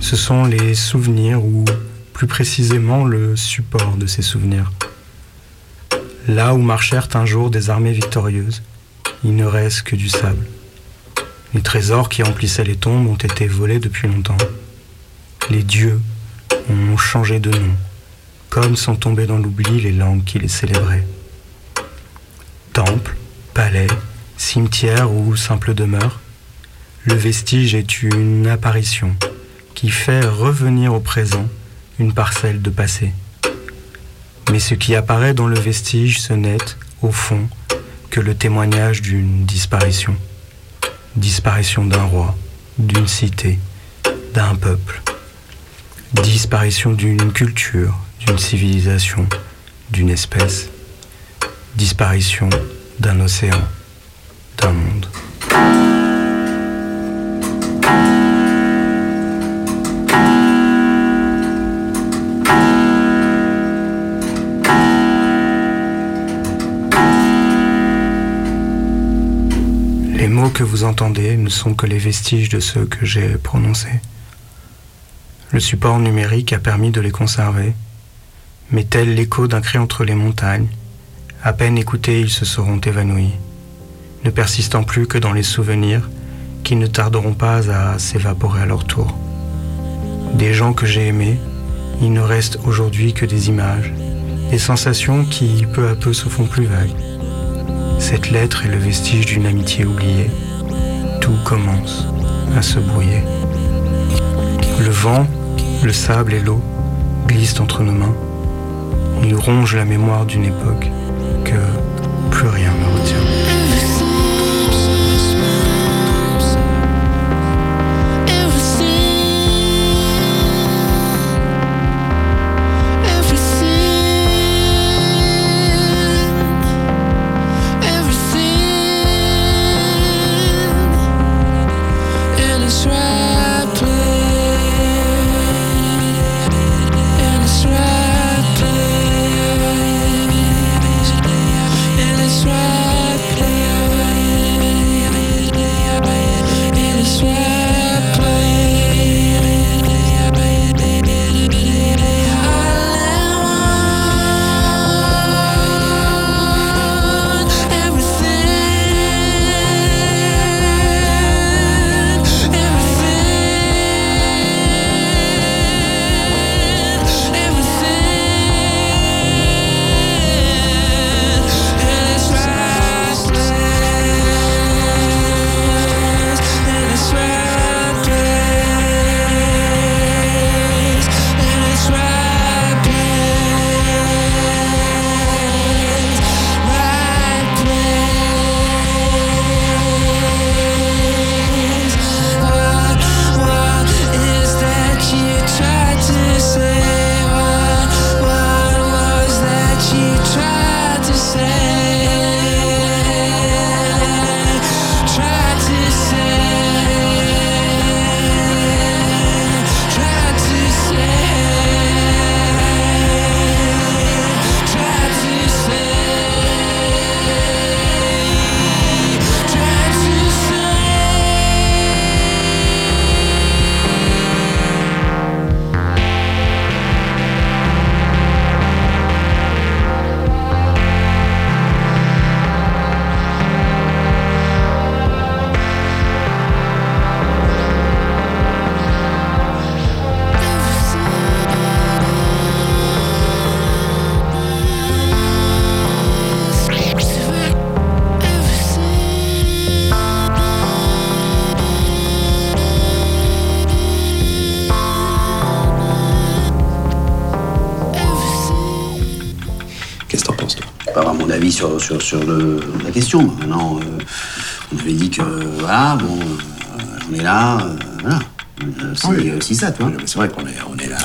Ce sont les souvenirs ou plus précisément le support de ces souvenirs. Là où marchèrent un jour des armées victorieuses, il ne reste que du sable. Les trésors qui emplissaient les tombes ont été volés depuis longtemps. Les dieux ont changé de nom, comme sont tombés dans l'oubli les langues qui les célébraient. Temples, palais, cimetières ou simple demeure, le vestige est une apparition qui fait revenir au présent une parcelle de passé. Mais ce qui apparaît dans le vestige, ce n'est, au fond, que le témoignage d'une disparition. Disparition d'un roi, d'une cité, d'un peuple. Disparition d'une culture, d'une civilisation, d'une espèce. Disparition d'un océan, d'un monde. Que vous entendez ne sont que les vestiges de ceux que j'ai prononcés. Le support numérique a permis de les conserver, mais tel l'écho d'un cri entre les montagnes, à peine écoutés ils se seront évanouis, ne persistant plus que dans les souvenirs qui ne tarderont pas à s'évaporer à leur tour. Des gens que j'ai aimés, il ne reste aujourd'hui que des images, des sensations qui peu à peu se font plus vagues. Cette lettre est le vestige d'une amitié oubliée. Tout commence à se brouiller. Le vent, le sable et l'eau glissent entre nos mains. Ils rongent la mémoire d'une époque que plus rien ne retient. Question. Maintenant, euh, on avait dit que, voilà, bon, euh, on est là, euh, voilà. C'est Oui. aussi ça, tu vois. C'est vrai qu'on est, on est là.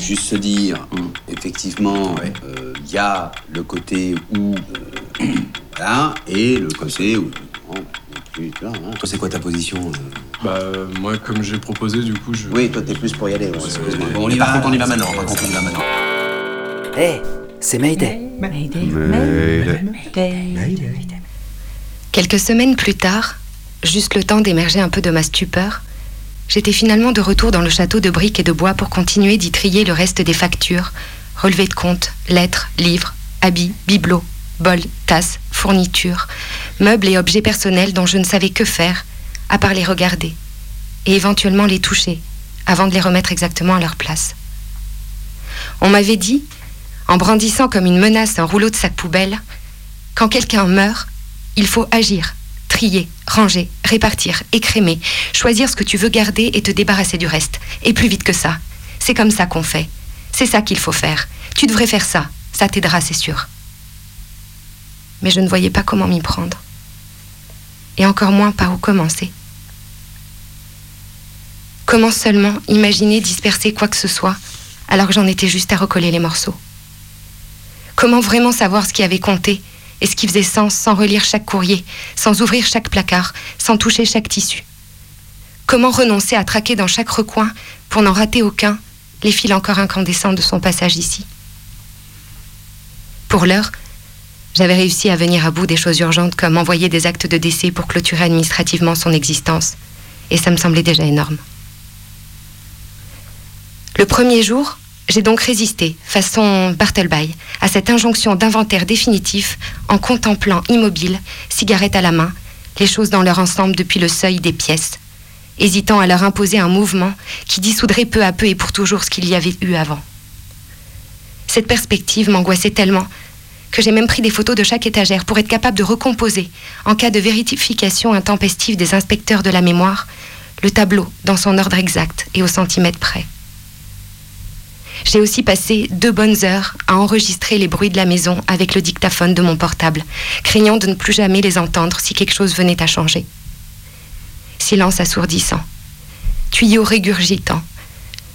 Juste se dire, effectivement, euh, il y a le côté où, euh, voilà, et le côté où, hein. Toi, c'est quoi ta position euh Bah, moi, comme j'ai proposé, du coup, je. Oui, toi, t'es plus pour y aller. ouais, excuse-moi. Bon, on y Par va. contre, on y va maintenant. Par contre, on y va maintenant. Hé, c'est Mayday. Quelques semaines plus tard, juste le temps d'émerger un peu de ma stupeur, j'étais finalement de retour dans le château de briques et de bois pour continuer d'y trier le reste des factures, relevés de comptes, lettres, livres, habits, bibelots, bols, tasses, fournitures, meubles et objets personnels dont je ne savais que faire, à part les regarder, et éventuellement les toucher, avant de les remettre exactement à leur place. On m'avait dit, en brandissant comme une menace un rouleau de sac poubelle, quand quelqu'un meurt, il faut agir, trier, ranger, répartir, écrémer, choisir ce que tu veux garder et te débarrasser du reste. Et plus vite que ça. C'est comme ça qu'on fait. C'est ça qu'il faut faire. Tu devrais faire ça. Ça t'aidera, c'est sûr. Mais je ne voyais pas comment m'y prendre. Et encore moins par où commencer. Comment seulement imaginer disperser quoi que ce soit alors que j'en étais juste à recoller les morceaux Comment vraiment savoir ce qui avait compté et ce qui faisait sens sans relire chaque courrier, sans ouvrir chaque placard, sans toucher chaque tissu? Comment renoncer à traquer dans chaque recoin pour n'en rater aucun les fils encore incandescents de son passage ici? Pour l'heure, j'avais réussi à venir à bout des choses urgentes comme envoyer des actes de décès pour clôturer administrativement son existence, et ça me semblait déjà énorme. Le premier jour, j'ai donc résisté, façon Bartleby, à cette injonction d'inventaire définitif en contemplant immobile, cigarette à la main, les choses dans leur ensemble depuis le seuil des pièces, hésitant à leur imposer un mouvement qui dissoudrait peu à peu et pour toujours ce qu'il y avait eu avant. Cette perspective m'angoissait tellement que j'ai même pris des photos de chaque étagère pour être capable de recomposer, en cas de vérification intempestive des inspecteurs de la mémoire, le tableau dans son ordre exact et au centimètre près. J'ai aussi passé deux bonnes heures à enregistrer les bruits de la maison avec le dictaphone de mon portable, craignant de ne plus jamais les entendre si quelque chose venait à changer. Silence assourdissant, tuyaux régurgitants,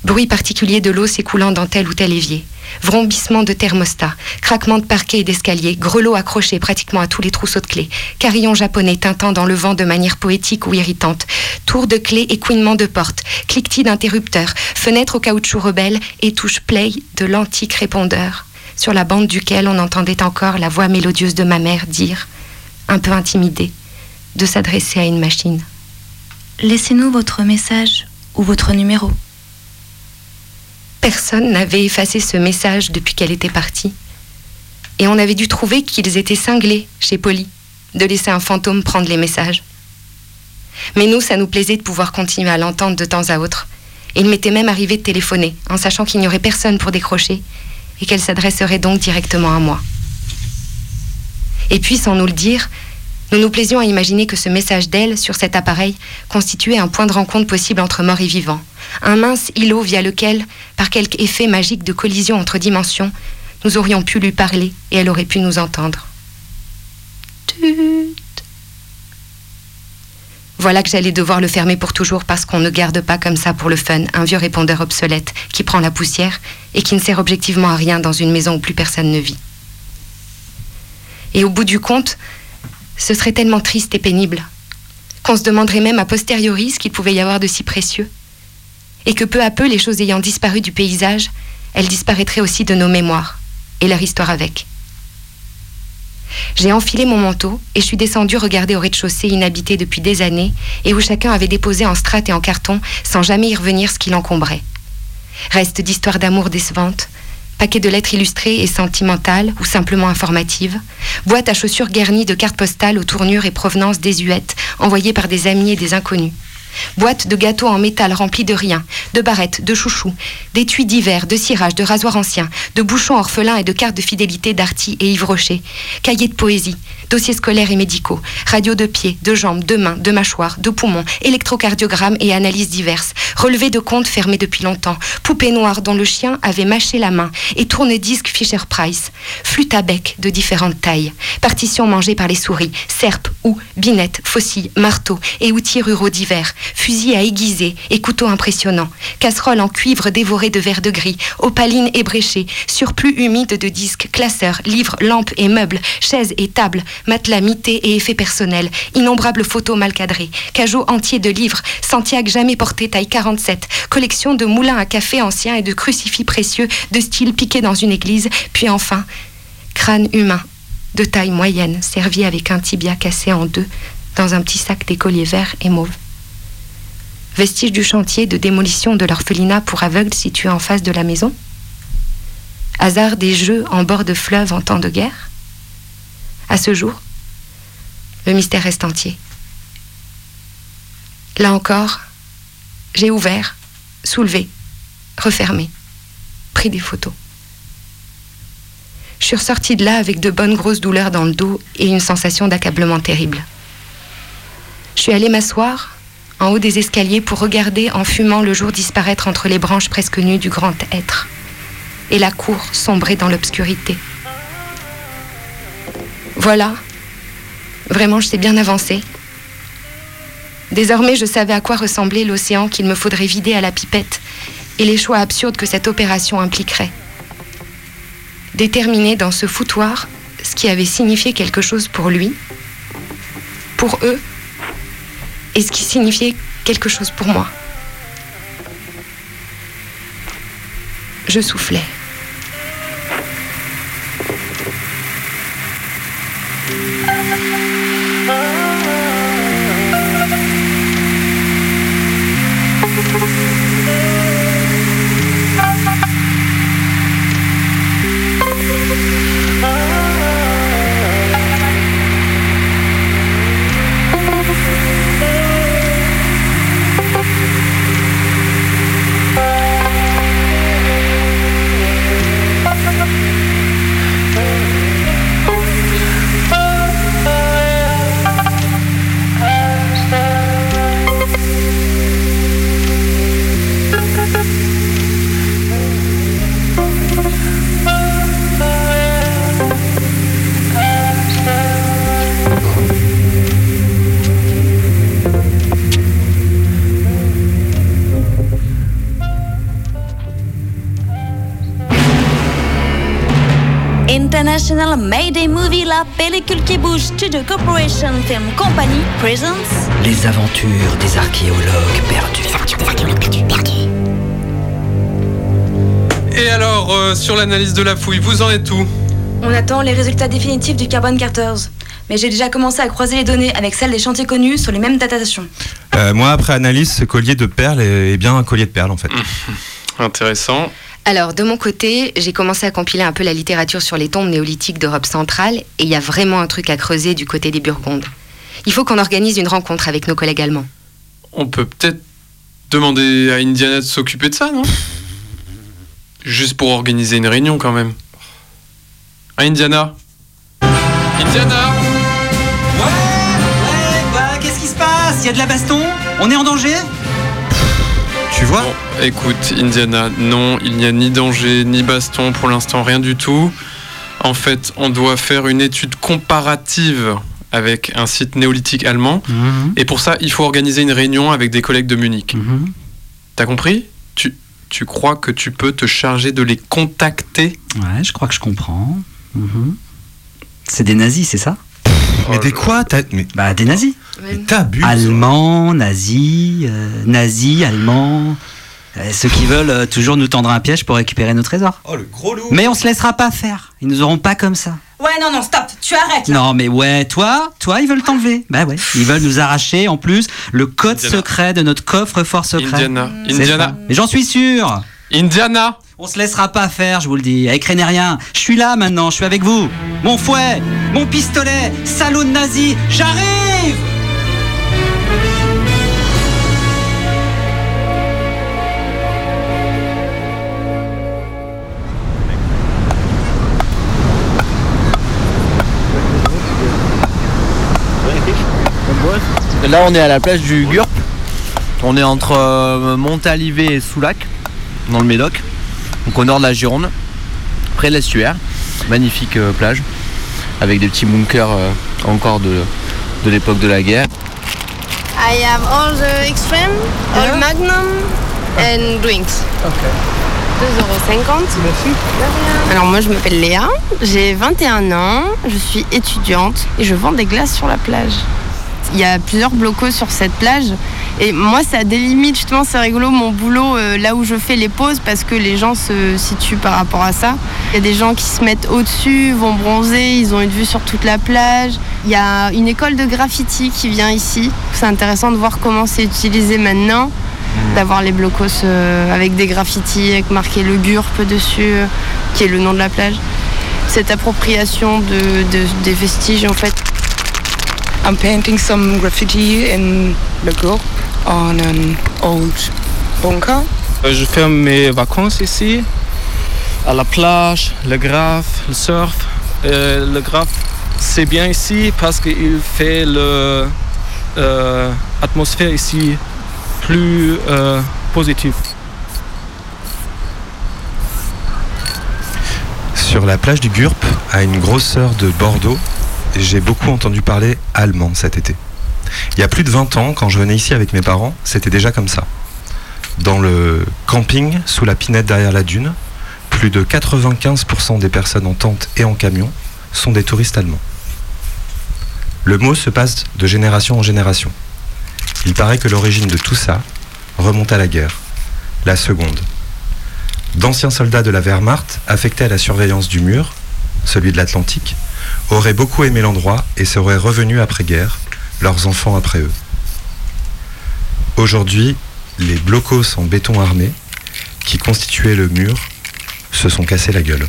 bruit particulier de l'eau s'écoulant dans tel ou tel évier, vrombissement de thermostat, craquement de parquet et d'escalier, grelots accrochés pratiquement à tous les trousseaux de clés, carillons japonais tintant dans le vent de manière poétique ou irritante, tours de clés et couinement de porte, cliquetis d'interrupteurs, fenêtres au caoutchouc rebelle et touche play de l'antique répondeur, sur la bande duquel on entendait encore la voix mélodieuse de ma mère dire, un peu intimidée, de s'adresser à une machine. Laissez-nous votre message ou votre numéro. Personne n'avait effacé ce message depuis qu'elle était partie. Et on avait dû trouver qu'ils étaient cinglés chez Polly de laisser un fantôme prendre les messages. Mais nous, ça nous plaisait de pouvoir continuer à l'entendre de temps à autre. Et il m'était même arrivé de téléphoner, en sachant qu'il n'y aurait personne pour décrocher, et qu'elle s'adresserait donc directement à moi. Et puis, sans nous le dire, nous nous plaisions à imaginer que ce message d'elle sur cet appareil constituait un point de rencontre possible entre mort et vivant, un mince îlot via lequel, par quelque effet magique de collision entre dimensions, nous aurions pu lui parler et elle aurait pu nous entendre. Tut. Voilà que j'allais devoir le fermer pour toujours parce qu'on ne garde pas comme ça pour le fun un vieux répondeur obsolète qui prend la poussière et qui ne sert objectivement à rien dans une maison où plus personne ne vit. Et au bout du compte, ce serait tellement triste et pénible qu'on se demanderait même a posteriori ce qu'il pouvait y avoir de si précieux. Et que peu à peu, les choses ayant disparu du paysage, elles disparaîtraient aussi de nos mémoires, et leur histoire avec. J'ai enfilé mon manteau et je suis descendue regarder au rez-de-chaussée inhabité depuis des années et où chacun avait déposé en strates et en carton sans jamais y revenir ce qui l'encombrait. Reste d'histoires d'amour décevantes, paquets de lettres illustrées et sentimentales ou simplement informatives, boîtes à chaussures garnies de cartes postales aux tournures et provenances désuètes envoyées par des amis et des inconnus. Boîtes de gâteaux en métal remplis de rien, de barrettes, de chouchous, d'étuis divers, de cirages, de rasoirs anciens, de bouchons orphelins et de cartes de fidélité d'Arty et Yves Rocher, cahiers de poésie, dossiers scolaires et médicaux, radio de pieds, de jambes, de mains, de mâchoires, de poumons, électrocardiogramme et analyses diverses, relevés de comptes fermés depuis longtemps, poupée noire dont le chien avait mâché la main et tourne-disque Fisher Price, flûte à bec de différentes tailles, partitions mangées par les souris, serpes, ou binettes, faucilles, marteaux et outils ruraux divers, fusils à aiguiser et couteaux impressionnants, casseroles en cuivre dévorées de verre de gris, opalines ébréchées, surplus humides de disques, classeurs, livres, lampes et meubles, chaises et tables, matelas mités et effets personnels, innombrables photos mal cadrées, cajots entiers de livres, Santiago jamais porté taille 47, collection de moulins à café anciens et de crucifix précieux de style piqué dans une église, puis enfin, crâne humain, de taille moyenne, servi avec un tibia cassé en deux dans un petit sac d'écolier vert et mauve. Vestige du chantier de démolition de l'orphelinat pour aveugles situé en face de la maison Hasard des jeux en bord de fleuve en temps de guerre À ce jour, le mystère reste entier. Là encore, j'ai ouvert, soulevé, refermé, pris des photos. Je suis ressortie de là avec de bonnes grosses douleurs dans le dos et une sensation d'accablement terrible. Je suis allée m'asseoir en haut des escaliers pour regarder en fumant le jour disparaître entre les branches presque nues du grand être et la cour sombrer dans l'obscurité. Voilà, vraiment je sais bien avancer. Désormais je savais à quoi ressemblait l'océan qu'il me faudrait vider à la pipette et les choix absurdes que cette opération impliquerait déterminer dans ce foutoir ce qui avait signifié quelque chose pour lui, pour eux, et ce qui signifiait quelque chose pour moi. Je soufflais. La pellicule qui bouge, Studio Corporation Film Company presents Les aventures des archéologues perdus. Les aventures des archéologues perdus, perdus. Et alors, euh, sur l'analyse de la fouille, vous en êtes où? On attend les résultats définitifs du Carbon Carters. Mais j'ai déjà commencé à croiser les données avec celles des chantiers connus sur les mêmes datations. Euh, moi, après analyse, ce collier de perles est bien un collier de perles en fait. Intéressant. Alors, de mon côté, j'ai commencé à compiler un peu la littérature sur les tombes néolithiques d'Europe centrale, et il y a vraiment un truc à creuser du côté des Burgondes. Il faut qu'on organise une rencontre avec nos collègues allemands. On peut peut-être demander à Indiana de s'occuper de ça, non? Juste pour organiser une réunion quand même. Ah, Indiana Indiana Ouais, bah, qu'est-ce qui se passe? Y a de la baston? On est en danger? Tu vois Bon, écoute, Indiana, non, il n'y a ni danger, ni baston pour l'instant, rien du tout. En fait, on doit faire une étude comparative avec un site néolithique allemand. Et pour ça, il faut organiser une réunion avec des collègues de Munich. T'as compris? Tu, tu crois que tu peux te charger de les contacter? Ouais, je crois que je comprends. Mhm. C'est des nazis, c'est ça? Mais des quoi? T'as- mais... Bah, des nazis. Mais t'abuses. Allemands, nazis, euh, nazis, allemands. euh, ceux qui veulent euh, toujours nous tendre un piège pour récupérer nos trésors. Oh, le gros loup Mais on se laissera pas faire. Ils nous auront pas comme ça. Ouais, non, non, stop, tu arrêtes là. Non, mais ouais, toi, toi, ils veulent t'enlever. Bah ouais, ils veulent nous arracher en plus le code Indiana. secret de notre coffre-fort secret. Indiana, C'est Indiana. ça. Mais j'en suis sûr. Indiana On se laissera pas faire, je vous le dis. Avec rien. Je suis là maintenant, je suis avec vous. Mon fouet, mon pistolet, salaud de nazi, j'arrive Là, on est à la plage du Gurp. On est entre euh, Montalivet et Soulac, dans le Médoc. Donc au nord de la Gironde, près de l'estuaire. Magnifique euh, plage, avec des petits bunkers euh, encore de, de l'époque de la guerre. I have all the extreme, all magnum and drinks. 2,50€. Merci. Alors moi je m'appelle Léa, j'ai 21 ans, je suis étudiante et je vends des glaces sur la plage. Il y a plusieurs blocos sur cette plage et moi ça délimite justement, c'est rigolo mon boulot euh, là où je fais les pauses parce que les gens se situent par rapport à ça. Il y a des gens qui se mettent au-dessus, vont bronzer, ils ont une vue sur toute la plage. Il y a une école de graffiti qui vient ici. C'est intéressant de voir comment c'est utilisé maintenant d'avoir les blocos euh, avec des graffitis, avec marqué le GURP dessus, euh, qui est le nom de la plage. Cette appropriation de, de- des vestiges en fait. I'm painting some graffiti in on an old bunker. Euh, Je fais mes vacances ici, à la plage, le graphe, le surf. Euh, le graphe, c'est bien ici parce qu'il fait l'atmosphère ici plus euh, positive. Sur la plage du Gurp, à une grosse heure de Bordeaux, j'ai beaucoup entendu parler allemand cet été. Il y a plus de 20 ans, quand je venais ici avec mes parents, c'était déjà comme ça. Dans le camping, sous la pinette derrière la dune, plus de 95% des personnes en tente et en camion sont des touristes allemands. Le mot se passe de génération en génération. Il paraît que l'origine de tout ça remonte à la guerre, la seconde. D'anciens soldats de la Wehrmacht, affectés à la surveillance du mur, celui de l'Atlantique, auraient beaucoup aimé l'endroit et seraient revenus après-guerre, leurs enfants après eux. Aujourd'hui, les blocos en béton armé, qui constituaient le mur, se sont cassés la gueule.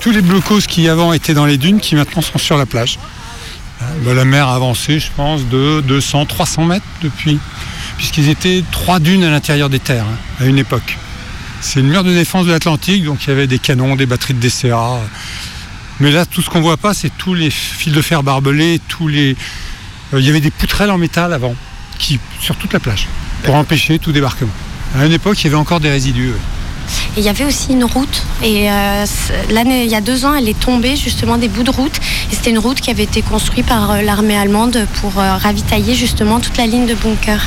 Tous les blocos qui avant étaient dans les dunes, qui maintenant sont sur la plage. Euh, bah, la mer a avancé, je pense, de 200, 300 mètres depuis, puisqu'ils étaient trois dunes à l'intérieur des terres hein, à une époque. C'est le mur de défense de l'Atlantique, donc il y avait des canons, des batteries de DCA. Mais là, tout ce qu'on voit pas, c'est tous les fils de fer barbelés, tous les. euh, il y avait des poutrelles en métal avant, qui sur toute la plage, pour empêcher tout débarquement. À une époque, il y avait encore des résidus. ouais. Et il y avait aussi une route. Et euh, l'année, il y a deux ans, elle est tombée justement des bouts de route. Et c'était une route qui avait été construite par euh, l'armée allemande pour euh, ravitailler justement toute la ligne de bunkers.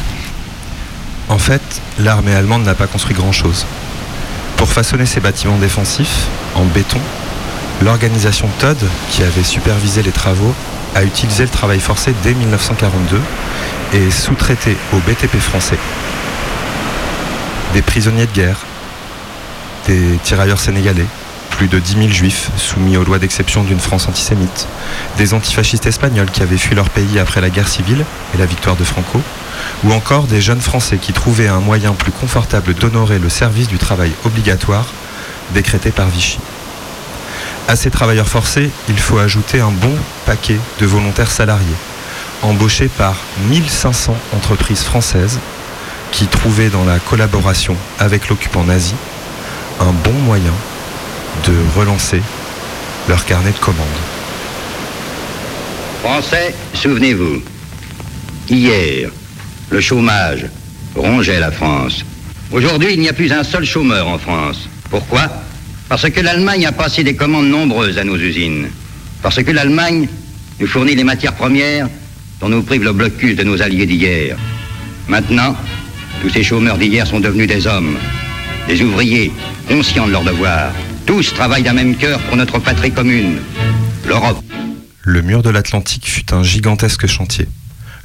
En fait, l'armée allemande n'a pas construit grand-chose. Pour façonner ces bâtiments défensifs, en béton, l'organisation TOD, qui avait supervisé les travaux, a utilisé le travail forcé dès 1942 et sous-traité au BTP français. Des prisonniers de guerre, des tirailleurs sénégalais, plus de 10 000 juifs soumis aux lois d'exception d'une France antisémite, des antifascistes espagnols qui avaient fui leur pays après la guerre civile et la victoire de Franco, ou encore des jeunes Français qui trouvaient un moyen plus confortable d'honorer le service du travail obligatoire décrété par Vichy. À ces travailleurs forcés, il faut ajouter un bon paquet de volontaires salariés, embauchés par 1500 entreprises françaises qui trouvaient dans la collaboration avec l'occupant nazi un bon moyen de relancer leur carnet de commandes. Français, souvenez-vous, hier, le chômage rongeait la France. Aujourd'hui, il n'y a plus un seul chômeur en France. Pourquoi? Parce que l'Allemagne a passé des commandes nombreuses à nos usines. Parce que l'Allemagne nous fournit les matières premières dont nous prive le blocus de nos alliés d'hier. Maintenant, tous ces chômeurs d'hier sont devenus des hommes, des ouvriers, conscients de leurs devoirs. Tous travaillent d'un même cœur pour notre patrie commune, l'Europe. Le mur de l'Atlantique fut un gigantesque chantier,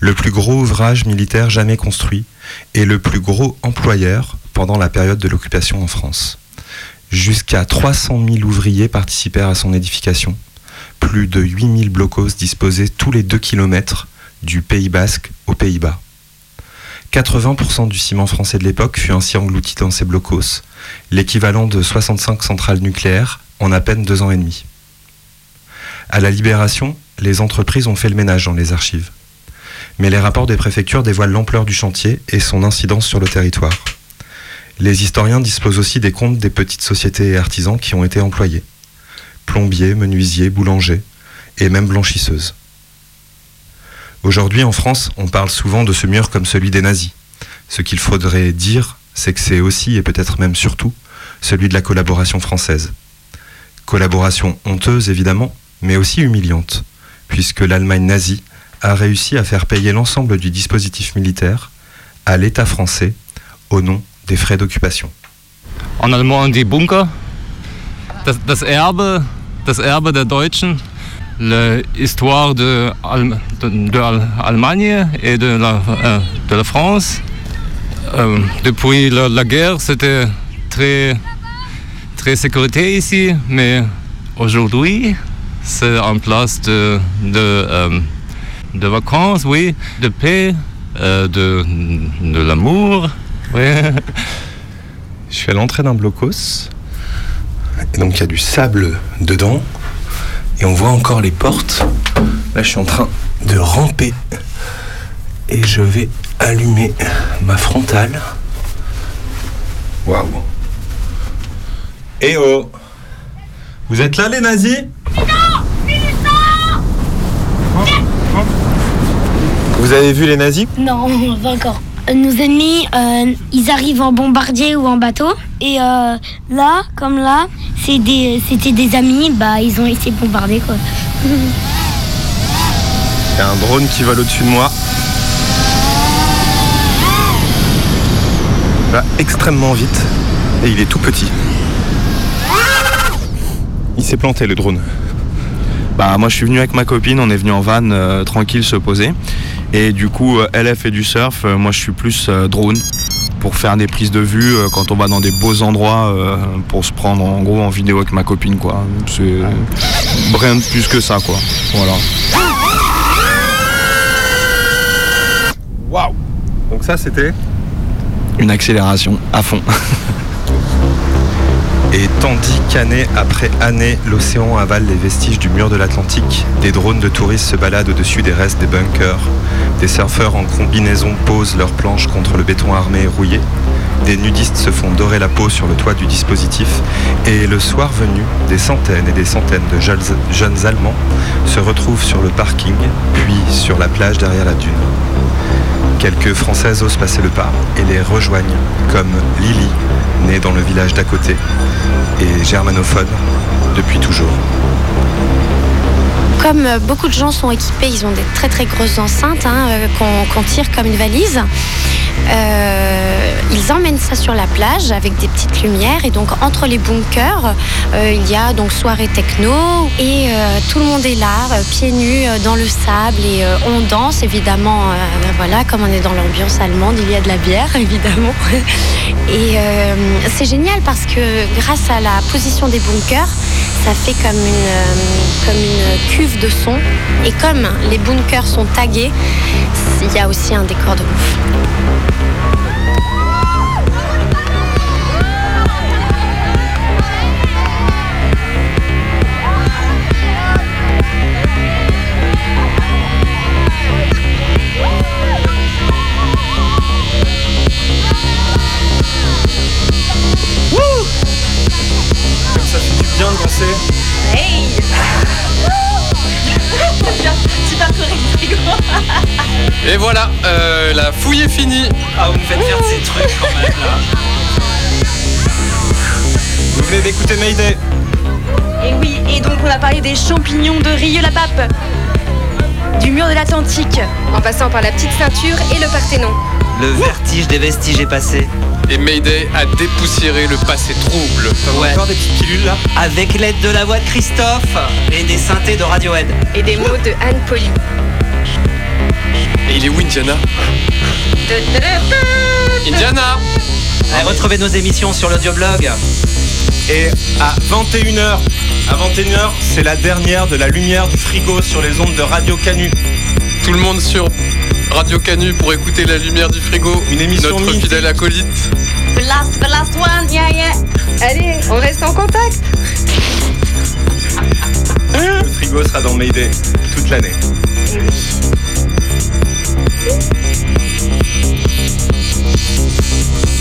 le plus gros ouvrage militaire jamais construit et le plus gros employeur pendant la période de l'occupation en France. Jusqu'à 300 000 ouvriers participèrent à son édification. Plus de 8 000 blocos disposaient tous les 2 km du Pays Basque aux Pays-Bas. 80% du ciment français de l'époque fut ainsi englouti dans ces blocos, l'équivalent de 65 centrales nucléaires en à peine deux ans et demi. À la libération, les entreprises ont fait le ménage dans les archives. Mais les rapports des préfectures dévoilent l'ampleur du chantier et son incidence sur le territoire. Les historiens disposent aussi des comptes des petites sociétés et artisans qui ont été employés. Plombiers, menuisiers, boulangers et même blanchisseuses. Aujourd'hui, en France, on parle souvent de ce mur comme celui des nazis. Ce qu'il faudrait dire, c'est que c'est aussi, et peut-être même surtout, celui de la collaboration française. Collaboration honteuse, évidemment, mais aussi humiliante, puisque l'Allemagne nazie a réussi à faire payer l'ensemble du dispositif militaire à l'État français au nom des frais d'occupation. En allemand die Bunker, das, das Erbe, Deutschen, l'histoire de, Al- de, de Al- Allemagne et de la, euh, France. Euh, depuis la, guerre, c'était très, très sécurité ici, mais aujourd'hui, c'est en place de, euh, vacances, oui, de paix, de l'amour. Oui. Je suis à l'entrée d'un blocos, et donc il y a du sable dedans, et on voit encore les portes. Là, je suis en train de ramper, et je vais allumer ma frontale. Waouh! Eh oh! Vous êtes là, les nazis? Vous avez vu les nazis? Non, pas encore. Nos ennemis, euh, ils arrivent en bombardier ou en bateau. Et euh, là, comme là, c'est des- c'était des, amis, bah ils ont essayé de bombarder quoi. Il y a un drone qui vole au-dessus de moi. Il va extrêmement vite et il est tout petit. Il s'est planté le drone. Bah moi je suis venu avec ma copine, on est venu en van euh, tranquille se poser. Et du coup euh, elle elle fait du surf, euh, moi je suis plus euh, drone pour faire des prises de vue euh, quand on va dans des beaux endroits euh, pour se prendre en gros en vidéo avec ma copine quoi. C'est rien de plus que ça quoi. Voilà. Waouh Donc ça c'était Une accélération à fond. Et tandis qu'année après année, l'océan avale les vestiges du mur de l'Atlantique, des drones de touristes se baladent au-dessus des restes des bunkers, des surfeurs en combinaison posent leurs planches contre le béton armé rouillé, des nudistes se font dorer la peau sur le toit du dispositif, et le soir venu, des centaines et des centaines de jeunes Allemands se retrouvent sur le parking, puis sur la plage derrière la dune. Quelques Françaises osent passer le pas et les rejoignent, comme Lily, née dans le village d'à côté, et germanophone depuis toujours. Comme beaucoup de gens sont équipés, ils ont des très très grosses enceintes hein, euh, qu'on tire comme une valise. Euh, ils emmènent ça sur la plage avec des petites lumières et donc entre les bunkers, euh, il y a donc soirée techno et tout le monde est là, pieds nus dans le sable et on danse évidemment. ben voilà, comme on est dans l'ambiance allemande, il y a de la bière évidemment. Et c'est génial parce que grâce à la position des bunkers, ça fait comme une, euh, comme une cuve de son. Et comme les bunkers sont tagués, il y a aussi un décor de ouf. Finie. Ah, vous me faites faire ces trucs quand même là. Vous venez d'écouter Mayday. Et oui, et donc on a parlé des champignons de Rieux-la-Pape, du mur de l'Atlantique. En passant par la petite ceinture et le Parthénon. Le vertige des vestiges est passé. Et Mayday a dépoussiéré le passé trouble. Ouais. Encore des petites pilules là Avec l'aide de la voix de Christophe et des synthés de Radiohead. Et des mots de Anne Poli. Et il est où Indiana Indiana Allez, retrouvez nos émissions sur l'audioblog. Et à 21h, à 21h, c'est la dernière de la lumière du frigo sur les ondes de Radio Canu. Tout le monde sur Radio Canu pour écouter la lumière du frigo. Une émission Notre mythique. fidèle acolyte. The last, the last one, yeah, yeah. Allez, on reste en contact. Le frigo sera dans Mayday toute l'année. Thank you.